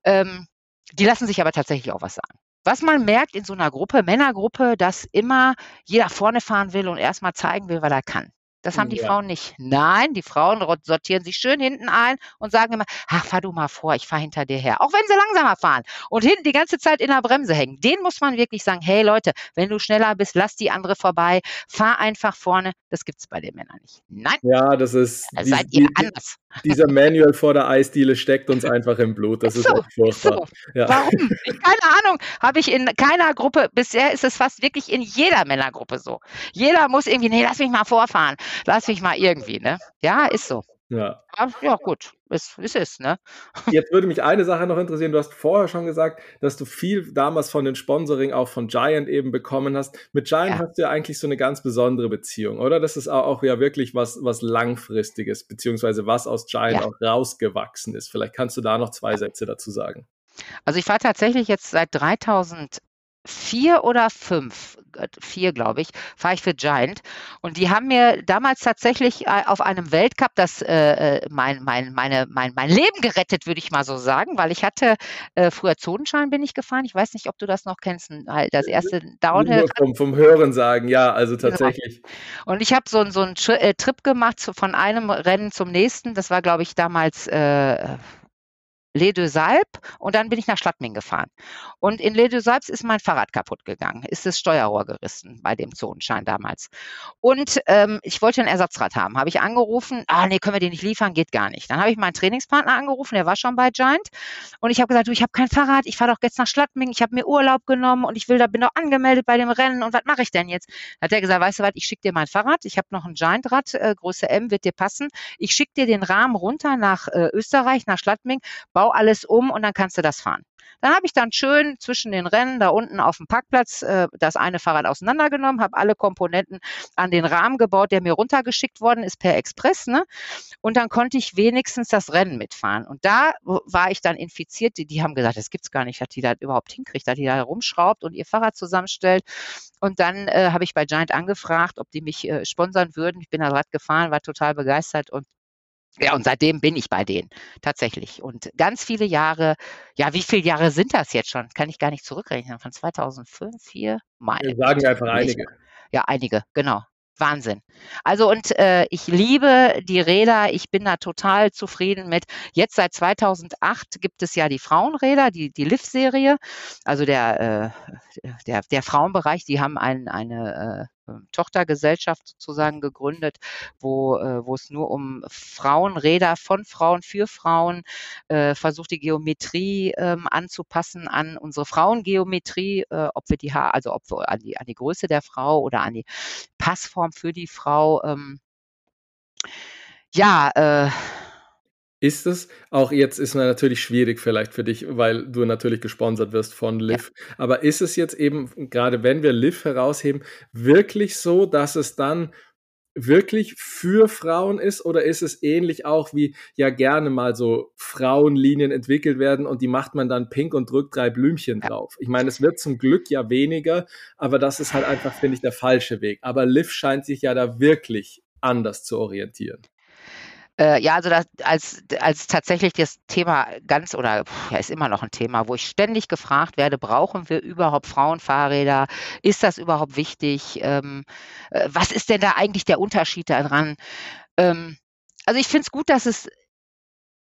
Ähm, die lassen sich aber tatsächlich auch was sagen. Was man merkt in so einer Gruppe, Männergruppe, dass immer jeder vorne fahren will und erstmal zeigen will, was er kann. Das haben die ja. Frauen nicht. Nein, die Frauen sortieren sich schön hinten ein und sagen immer, ach, fahr du mal vor, ich fahr hinter dir her. Auch wenn sie langsamer fahren und hinten die ganze Zeit in der Bremse hängen. Den muss man wirklich sagen, hey Leute, wenn du schneller bist, lass die andere vorbei, fahr einfach vorne. Das gibt es bei den Männern nicht. Nein. Ja, das ist. Da seid ihr anders. Dieser Manual vor der Eisdiele steckt uns einfach im Blut. Das ist, so, echt furchtbar. So. Ja. Warum? keine Ahnung. Habe ich in keiner Gruppe, bisher ist es fast wirklich in jeder Männergruppe so. Jeder muss irgendwie, nee, lass mich mal vorfahren. Lass mich mal irgendwie, ne? Ja, ist so. Ja. Ja, gut. Es, es ist, ne? Jetzt würde mich eine Sache noch interessieren. Du hast vorher schon gesagt, dass du viel damals von den Sponsoring auch von Giant eben bekommen hast. Mit Giant ja. hast du ja eigentlich so eine ganz besondere Beziehung, oder? Das ist auch, ja wirklich was, was langfristiges, beziehungsweise was aus Giant ja. auch rausgewachsen ist. Vielleicht kannst du da noch zwei Sätze dazu sagen. Also ich fahre tatsächlich jetzt seit 3000 vier oder fünf, vier glaube ich, fahre ich für Giant. Und die haben mir damals tatsächlich äh, auf einem Weltcup das äh, äh, mein, mein, meine, mein, mein Leben gerettet, würde ich mal so sagen, weil ich hatte äh, früher Zonenschein bin ich gefahren. Ich weiß nicht, ob du das noch kennst. Halt das erste Downhill. Vom, vom Hören sagen, ja, also tatsächlich. Genau. Und ich habe so, so einen Trip gemacht von einem Rennen zum nächsten. Das war, glaube ich, damals äh, Les Deux Alpes und dann bin ich nach Schladming gefahren. Und in Les Deux Alpes ist mein Fahrrad kaputt gegangen, ist das Steuerrohr gerissen bei dem Zonenschein damals. Und ähm, ich wollte ein Ersatzrad haben, habe ich angerufen, ah nee, können wir den nicht liefern, geht gar nicht. Dann habe ich meinen Trainingspartner angerufen, der war schon bei Giant und ich habe gesagt, du, ich habe kein Fahrrad, ich fahre doch jetzt nach Schladming, ich habe mir Urlaub genommen und ich will da bin doch angemeldet bei dem Rennen und was mache ich denn jetzt? Dann hat er gesagt, weißt du was, ich schicke dir mein Fahrrad, ich habe noch ein Giant-Rad, äh, Größe M, wird dir passen. Ich schicke dir den Rahmen runter nach äh, Österreich, nach Schladming, bau alles um und dann kannst du das fahren. Dann habe ich dann schön zwischen den Rennen da unten auf dem Parkplatz äh, das eine Fahrrad auseinandergenommen, habe alle Komponenten an den Rahmen gebaut, der mir runtergeschickt worden ist per Express. Ne? Und dann konnte ich wenigstens das Rennen mitfahren. Und da war ich dann infiziert. Die, die haben gesagt, das gibt's gar nicht, dass die da überhaupt hinkriegt, dass die da rumschraubt und ihr Fahrrad zusammenstellt. Und dann äh, habe ich bei Giant angefragt, ob die mich äh, sponsern würden. Ich bin da Rad gefahren, war total begeistert und ja, und seitdem bin ich bei denen, tatsächlich. Und ganz viele Jahre, ja, wie viele Jahre sind das jetzt schon? Kann ich gar nicht zurückrechnen. Von 2005, 4, meine. Wir sagen einfach einige. Ja, einige, genau. Wahnsinn. Also und äh, ich liebe die Räder. Ich bin da total zufrieden mit. Jetzt seit 2008 gibt es ja die Frauenräder, die die Liv-Serie, also der, äh, der der Frauenbereich. Die haben ein, eine äh, Tochtergesellschaft sozusagen gegründet, wo, äh, wo es nur um Frauenräder von Frauen für Frauen äh, versucht, die Geometrie ähm, anzupassen an unsere Frauengeometrie, äh, ob wir die Haar, also ob wir an die, an die Größe der Frau oder an die Passform für die Frau. Ähm, ja, äh, ist es? Auch jetzt ist es natürlich schwierig vielleicht für dich, weil du natürlich gesponsert wirst von Liv. Ja. Aber ist es jetzt eben, gerade wenn wir Liv herausheben, wirklich so, dass es dann wirklich für Frauen ist oder ist es ähnlich auch wie ja gerne mal so Frauenlinien entwickelt werden und die macht man dann pink und drückt drei Blümchen ja. drauf. Ich meine, es wird zum Glück ja weniger, aber das ist halt einfach, finde ich, der falsche Weg. Aber Liv scheint sich ja da wirklich anders zu orientieren. Äh, ja, also das, als, als tatsächlich das Thema ganz oder ja, ist immer noch ein Thema, wo ich ständig gefragt werde, brauchen wir überhaupt Frauenfahrräder? Ist das überhaupt wichtig? Ähm, äh, was ist denn da eigentlich der Unterschied daran? Ähm, also ich finde es gut, dass es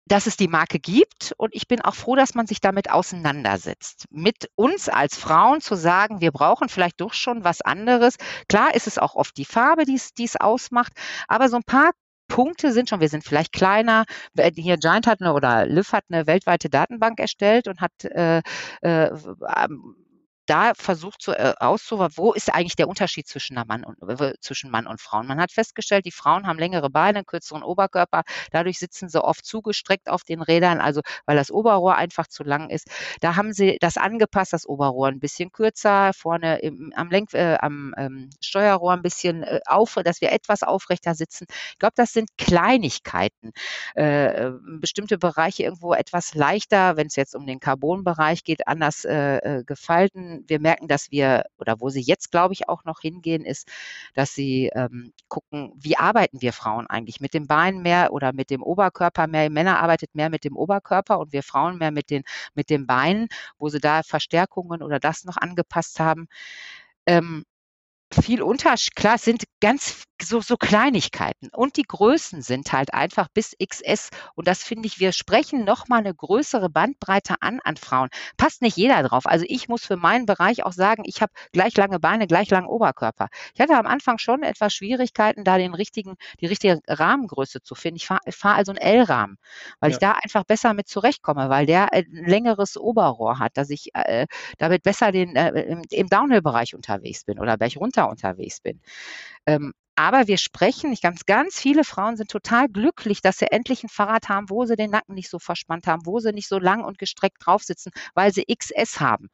dass es die Marke gibt und ich bin auch froh, dass man sich damit auseinandersetzt. Mit uns als Frauen zu sagen, wir brauchen vielleicht doch schon was anderes. Klar ist es auch oft die Farbe, die es ausmacht, aber so ein paar Punkte sind schon, wir sind vielleicht kleiner. Hier Giant hat eine oder Liv hat eine weltweite Datenbank erstellt und hat äh, äh, da versucht zu, äh, auszuwagen, wo ist eigentlich der Unterschied zwischen, Mann und, äh, zwischen Mann und Frauen. Man hat festgestellt, die Frauen haben längere Beine, kürzeren Oberkörper, dadurch sitzen sie oft zugestreckt auf den Rädern, also weil das Oberrohr einfach zu lang ist. Da haben sie das angepasst, das Oberrohr ein bisschen kürzer, vorne im, am, Lenk, äh, am ähm, Steuerrohr ein bisschen äh, auf, dass wir etwas aufrechter sitzen. Ich glaube, das sind Kleinigkeiten. Äh, bestimmte Bereiche irgendwo etwas leichter, wenn es jetzt um den Carbonbereich geht, anders äh, wir merken, dass wir, oder wo sie jetzt, glaube ich, auch noch hingehen, ist, dass sie ähm, gucken, wie arbeiten wir Frauen eigentlich? Mit dem Bein mehr oder mit dem Oberkörper mehr? Männer arbeitet mehr mit dem Oberkörper und wir Frauen mehr mit den, mit den Beinen, wo sie da Verstärkungen oder das noch angepasst haben. Ähm, viel Unterschied. Klar, es sind ganz so, so Kleinigkeiten. Und die Größen sind halt einfach bis XS. Und das finde ich, wir sprechen nochmal eine größere Bandbreite an an Frauen. Passt nicht jeder drauf. Also ich muss für meinen Bereich auch sagen, ich habe gleich lange Beine, gleich langen Oberkörper. Ich hatte am Anfang schon etwas Schwierigkeiten, da den richtigen, die richtige Rahmengröße zu finden. Ich fahre fahr also einen L-Rahmen, weil ja. ich da einfach besser mit zurechtkomme, weil der ein längeres Oberrohr hat, dass ich äh, damit besser den, äh, im, im Downhill-Bereich unterwegs bin oder berg runter unterwegs bin. Ähm, aber wir sprechen, ich ganz, ganz viele Frauen sind total glücklich, dass sie endlich ein Fahrrad haben, wo sie den Nacken nicht so verspannt haben, wo sie nicht so lang und gestreckt drauf sitzen, weil sie XS haben.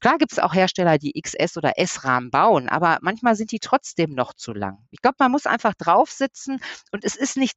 Klar gibt es auch Hersteller, die XS oder S-Rahmen bauen, aber manchmal sind die trotzdem noch zu lang. Ich glaube, man muss einfach drauf sitzen und es ist nicht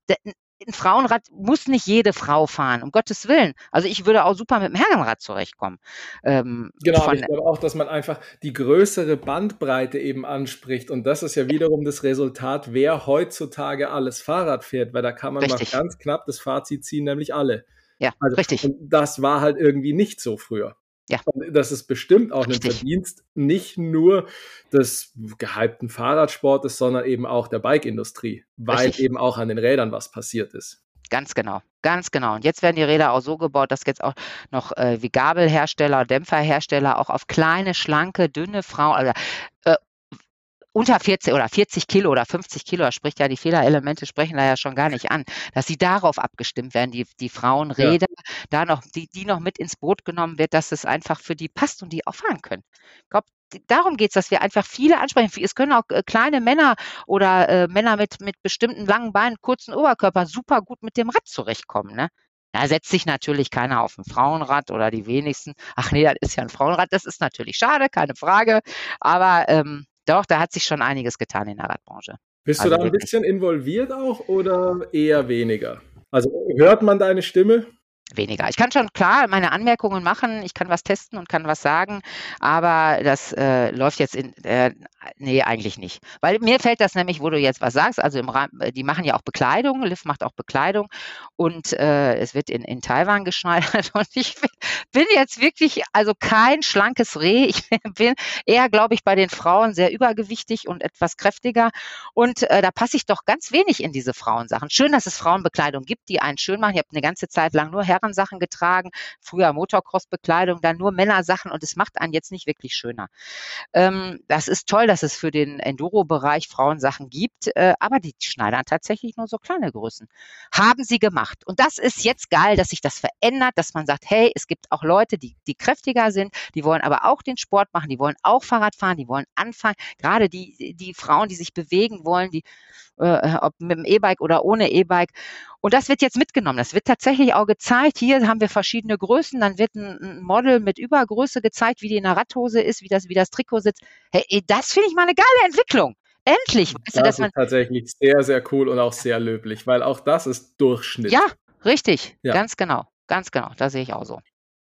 ein Frauenrad muss nicht jede Frau fahren, um Gottes Willen. Also ich würde auch super mit dem Herrenrad zurechtkommen. Ähm, genau, aber ich glaube auch, dass man einfach die größere Bandbreite eben anspricht. Und das ist ja wiederum das Resultat, wer heutzutage alles Fahrrad fährt, weil da kann man richtig. mal ganz knapp das Fazit ziehen, nämlich alle. Ja, also, richtig. Und das war halt irgendwie nicht so früher. Ja. Und das ist bestimmt auch Richtig. ein Verdienst nicht nur des gehypten Fahrradsportes, sondern eben auch der Bike-Industrie, weil Richtig. eben auch an den Rädern was passiert ist. Ganz genau, ganz genau. Und jetzt werden die Räder auch so gebaut, dass jetzt auch noch äh, wie Gabelhersteller, Dämpferhersteller auch auf kleine, schlanke, dünne Frauen, also äh, unter 40 oder 40 Kilo oder 50 Kilo, da spricht ja die Fehlerelemente sprechen da ja schon gar nicht an, dass sie darauf abgestimmt werden, die, die Frauenräder, ja. da noch, die, die noch mit ins Boot genommen wird, dass es einfach für die passt und die auch fahren können. Ich glaube, darum geht es, dass wir einfach viele ansprechen. Es können auch äh, kleine Männer oder äh, Männer mit, mit bestimmten langen Beinen, kurzen Oberkörper super gut mit dem Rad zurechtkommen. Ne? Da setzt sich natürlich keiner auf ein Frauenrad oder die wenigsten. Ach nee, das ist ja ein Frauenrad. Das ist natürlich schade, keine Frage. Aber ähm, doch, da hat sich schon einiges getan in der Radbranche. Bist also du da ein bisschen involviert auch oder eher weniger? Also hört man deine Stimme? Weniger. Ich kann schon klar meine Anmerkungen machen, ich kann was testen und kann was sagen, aber das äh, läuft jetzt in, äh, nee, eigentlich nicht. Weil mir fällt das nämlich, wo du jetzt was sagst, also im Rahmen, äh, die machen ja auch Bekleidung, Liv macht auch Bekleidung und äh, es wird in, in Taiwan geschneidert und ich bin jetzt wirklich, also kein schlankes Reh, ich bin eher, glaube ich, bei den Frauen sehr übergewichtig und etwas kräftiger und äh, da passe ich doch ganz wenig in diese Frauensachen. Schön, dass es Frauenbekleidung gibt, die einen schön machen. Ich habe eine ganze Zeit lang nur Her Herrensachen getragen, früher Motocross-Bekleidung, dann nur Männersachen und es macht einen jetzt nicht wirklich schöner. Ähm, das ist toll, dass es für den Enduro-Bereich Frauensachen gibt, äh, aber die schneidern tatsächlich nur so kleine Größen. Haben sie gemacht. Und das ist jetzt geil, dass sich das verändert, dass man sagt, hey, es gibt auch Leute, die, die kräftiger sind, die wollen aber auch den Sport machen, die wollen auch Fahrrad fahren, die wollen anfangen. Gerade die, die Frauen, die sich bewegen wollen, die, äh, ob mit dem E-Bike oder ohne E-Bike. Und das wird jetzt mitgenommen. Das wird tatsächlich auch gezeigt. Hier haben wir verschiedene Größen. Dann wird ein Model mit Übergröße gezeigt, wie die in der Radhose ist, wie das, wie das Trikot sitzt. Hey, das finde ich mal eine geile Entwicklung. Endlich. Weißt das du, dass ist man tatsächlich sehr, sehr cool und auch sehr löblich, weil auch das ist Durchschnitt. Ja, richtig. Ja. Ganz genau. Ganz genau. Da sehe ich auch so.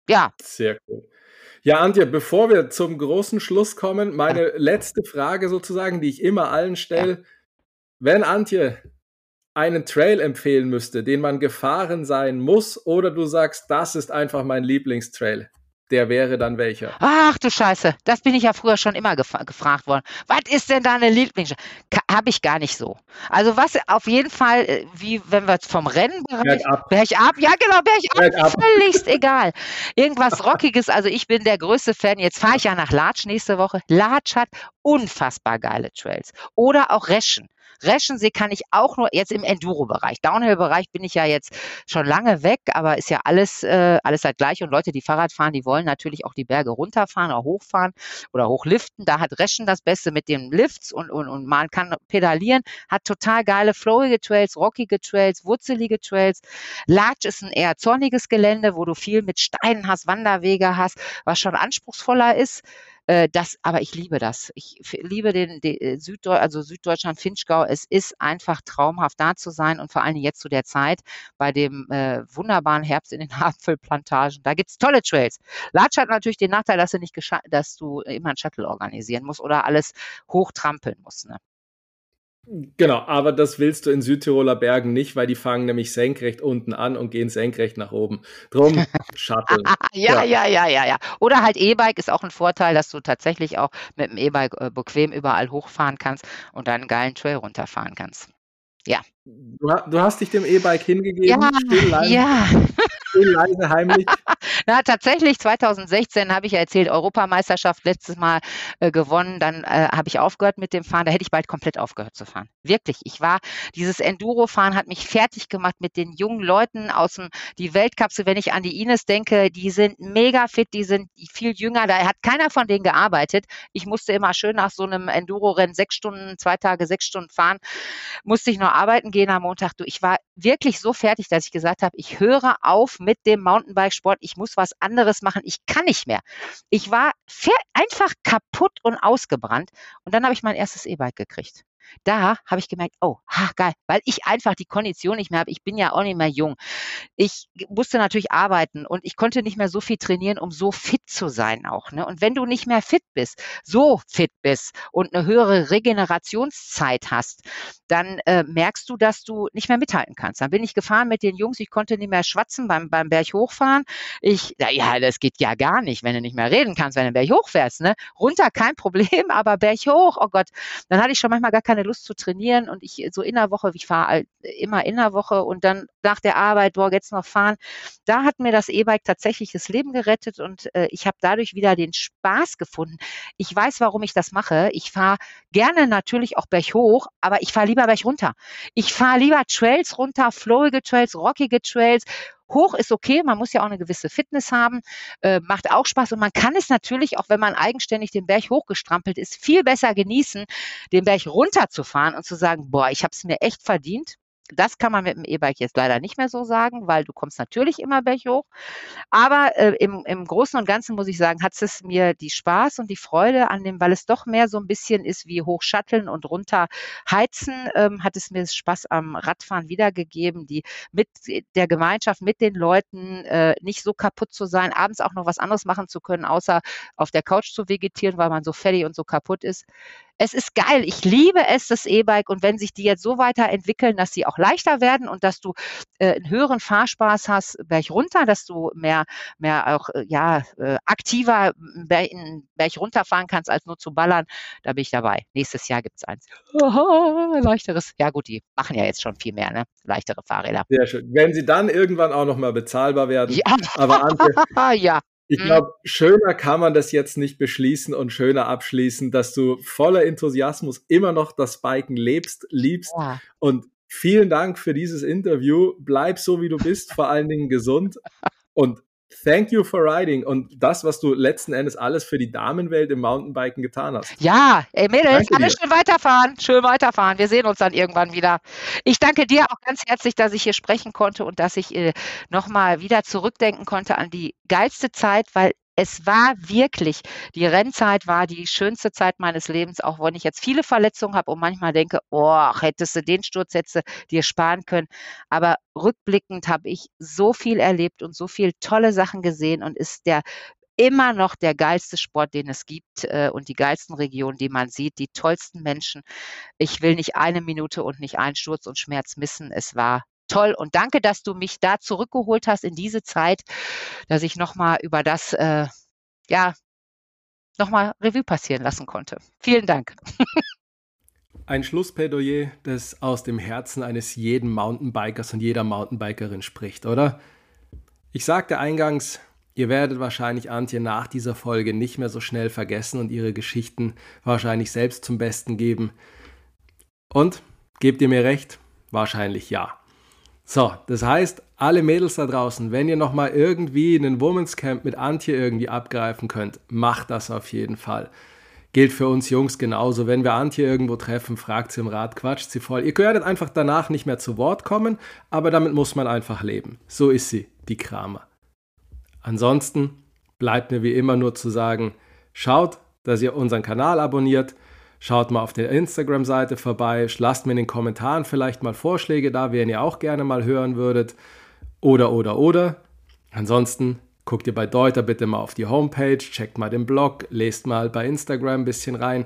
Ja. Sehr cool. Ja, Antje, bevor wir zum großen Schluss kommen, meine ja. letzte Frage sozusagen, die ich immer allen stelle. Ja. Wenn Antje einen Trail empfehlen müsste, den man gefahren sein muss, oder du sagst, das ist einfach mein Lieblingstrail, der wäre dann welcher? Ach du Scheiße, das bin ich ja früher schon immer gef gefragt worden. Was ist denn deine Lieblings? Habe ich gar nicht so. Also was auf jeden Fall, äh, wie wenn wir vom Rennen bergab. bergab, ja genau, bergab, bergab. völligst egal. Irgendwas Rockiges, also ich bin der größte Fan. Jetzt fahre ich ja nach Latsch nächste Woche. Latsch hat unfassbar geile Trails. Oder auch Reschen. Reschensee kann ich auch nur jetzt im Enduro-Bereich. Downhill-Bereich bin ich ja jetzt schon lange weg, aber ist ja alles, äh, alles halt gleich. Und Leute, die Fahrrad fahren, die wollen natürlich auch die Berge runterfahren oder hochfahren oder hochliften. Da hat Reschen das Beste mit den Lifts und, und, und man kann pedalieren, hat total geile flowige Trails, rockige Trails, wurzelige Trails. Latsch ist ein eher zorniges Gelände, wo du viel mit Steinen hast, Wanderwege hast, was schon anspruchsvoller ist. Äh, das, aber ich liebe das. Ich liebe den, den äh, Süddeu also Süddeutschland, Finchgau. Es ist einfach traumhaft da zu sein und vor Dingen jetzt zu der Zeit bei dem äh, wunderbaren Herbst in den Apfelplantagen. Da gibt's tolle Trails. Latsch hat natürlich den Nachteil, dass du nicht dass du immer ein Shuttle organisieren musst oder alles hochtrampeln musst. Ne? Genau, aber das willst du in Südtiroler Bergen nicht, weil die fangen nämlich senkrecht unten an und gehen senkrecht nach oben. Drum Shuttle. ja, ja, ja, ja, ja. Oder halt E-Bike ist auch ein Vorteil, dass du tatsächlich auch mit dem E-Bike äh, bequem überall hochfahren kannst und einen geilen Trail runterfahren kannst. Ja. Du, du hast dich dem E-Bike hingegeben. Ja, still, leise, ja. Still, leise, heimlich. Na, tatsächlich, 2016 habe ich ja erzählt, Europameisterschaft letztes Mal äh, gewonnen. Dann äh, habe ich aufgehört mit dem Fahren. Da hätte ich bald komplett aufgehört zu fahren. Wirklich. Ich war, dieses Enduro-Fahren hat mich fertig gemacht mit den jungen Leuten aus dem, die Weltcups. Wenn ich an die Ines denke, die sind mega fit, die sind viel jünger. Da hat keiner von denen gearbeitet. Ich musste immer schön nach so einem Enduro-Rennen sechs Stunden, zwei Tage, sechs Stunden fahren. Musste ich noch arbeiten gehen am Montag. Du, ich war wirklich so fertig, dass ich gesagt habe, ich höre auf mit dem Mountainbike-Sport. Ich muss was anderes machen. Ich kann nicht mehr. Ich war einfach kaputt und ausgebrannt. Und dann habe ich mein erstes E-Bike gekriegt da habe ich gemerkt, oh, ha, geil, weil ich einfach die Kondition nicht mehr habe. Ich bin ja auch nicht mehr jung. Ich musste natürlich arbeiten und ich konnte nicht mehr so viel trainieren, um so fit zu sein auch. Ne? Und wenn du nicht mehr fit bist, so fit bist und eine höhere Regenerationszeit hast, dann äh, merkst du, dass du nicht mehr mithalten kannst. Dann bin ich gefahren mit den Jungs, ich konnte nicht mehr schwatzen beim, beim Berg hochfahren. Ich, ja, das geht ja gar nicht, wenn du nicht mehr reden kannst, wenn du Berg hochfährst. Ne? Runter kein Problem, aber Berg hoch, oh Gott, dann hatte ich schon manchmal gar keine keine Lust zu trainieren und ich so in der Woche, ich fahre immer in der Woche und dann nach der Arbeit, boah, jetzt noch fahren. Da hat mir das E-Bike tatsächlich das Leben gerettet und äh, ich habe dadurch wieder den Spaß gefunden. Ich weiß, warum ich das mache. Ich fahre gerne natürlich auch berghoch, aber ich fahre lieber berg runter. Ich fahre lieber Trails runter, flowige Trails, rockige Trails Hoch ist okay, man muss ja auch eine gewisse Fitness haben, äh, macht auch Spaß und man kann es natürlich, auch wenn man eigenständig den Berg hochgestrampelt ist, viel besser genießen, den Berg runterzufahren und zu sagen, boah, ich habe es mir echt verdient. Das kann man mit dem E-Bike jetzt leider nicht mehr so sagen, weil du kommst natürlich immer berghoch. Aber äh, im, im Großen und Ganzen muss ich sagen, hat es mir die Spaß und die Freude an dem, weil es doch mehr so ein bisschen ist wie hochschatteln und runterheizen, ähm, hat es mir Spaß am Radfahren wiedergegeben, die mit der Gemeinschaft, mit den Leuten äh, nicht so kaputt zu sein, abends auch noch was anderes machen zu können, außer auf der Couch zu vegetieren, weil man so fertig und so kaputt ist es ist geil. Ich liebe es, das E-Bike. Und wenn sich die jetzt so weiterentwickeln, dass sie auch leichter werden und dass du äh, einen höheren Fahrspaß hast, Berg runter, dass du mehr, mehr auch, äh, ja, äh, aktiver Berg, Berg runterfahren kannst, als nur zu ballern, da bin ich dabei. Nächstes Jahr gibt's eins. Aha, leichteres. Ja, gut, die machen ja jetzt schon viel mehr, ne? Leichtere Fahrräder. Sehr schön. Wenn sie dann irgendwann auch nochmal bezahlbar werden. Ja. Aber Antje, ja. Ich glaube, schöner kann man das jetzt nicht beschließen und schöner abschließen, dass du voller Enthusiasmus immer noch das Biken lebst, liebst. Ja. Und vielen Dank für dieses Interview. Bleib so, wie du bist, vor allen Dingen gesund. Und Thank you for riding und das, was du letzten Endes alles für die Damenwelt im Mountainbiken getan hast. Ja, ey Mädels, alle schön weiterfahren, schön weiterfahren. Wir sehen uns dann irgendwann wieder. Ich danke dir auch ganz herzlich, dass ich hier sprechen konnte und dass ich äh, nochmal wieder zurückdenken konnte an die geilste Zeit, weil es war wirklich, die Rennzeit war die schönste Zeit meines Lebens, auch wenn ich jetzt viele Verletzungen habe und manchmal denke, oh, hättest du den Sturz hättest dir sparen können. Aber rückblickend habe ich so viel erlebt und so viele tolle Sachen gesehen und ist der immer noch der geilste Sport, den es gibt äh, und die geilsten Regionen, die man sieht, die tollsten Menschen. Ich will nicht eine Minute und nicht einen Sturz und Schmerz missen. Es war toll und danke, dass du mich da zurückgeholt hast in diese Zeit, dass ich nochmal über das, äh, ja, nochmal Revue passieren lassen konnte. Vielen Dank. Ein Schlussplädoyer, das aus dem Herzen eines jeden Mountainbikers und jeder Mountainbikerin spricht, oder? Ich sagte eingangs, ihr werdet wahrscheinlich Antje nach dieser Folge nicht mehr so schnell vergessen und ihre Geschichten wahrscheinlich selbst zum Besten geben. Und, gebt ihr mir recht? Wahrscheinlich ja. So, das heißt, alle Mädels da draußen, wenn ihr nochmal irgendwie einen Women's Camp mit Antje irgendwie abgreifen könnt, macht das auf jeden Fall. Gilt für uns Jungs genauso. Wenn wir Antje irgendwo treffen, fragt sie im Rat, quatscht sie voll. Ihr werdet einfach danach nicht mehr zu Wort kommen, aber damit muss man einfach leben. So ist sie, die Kramer. Ansonsten bleibt mir wie immer nur zu sagen, schaut, dass ihr unseren Kanal abonniert, Schaut mal auf der Instagram-Seite vorbei, lasst mir in den Kommentaren vielleicht mal Vorschläge da, wen ihr auch gerne mal hören würdet. Oder, oder, oder. Ansonsten guckt ihr bei Deuter bitte mal auf die Homepage, checkt mal den Blog, lest mal bei Instagram ein bisschen rein.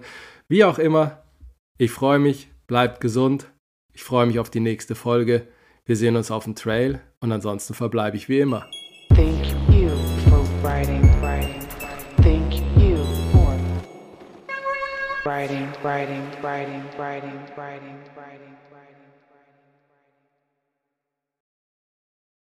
Wie auch immer, ich freue mich, bleibt gesund. Ich freue mich auf die nächste Folge. Wir sehen uns auf dem Trail und ansonsten verbleibe ich wie immer. Thank you for writing. Writing, writing, writing, writing, writing, writing.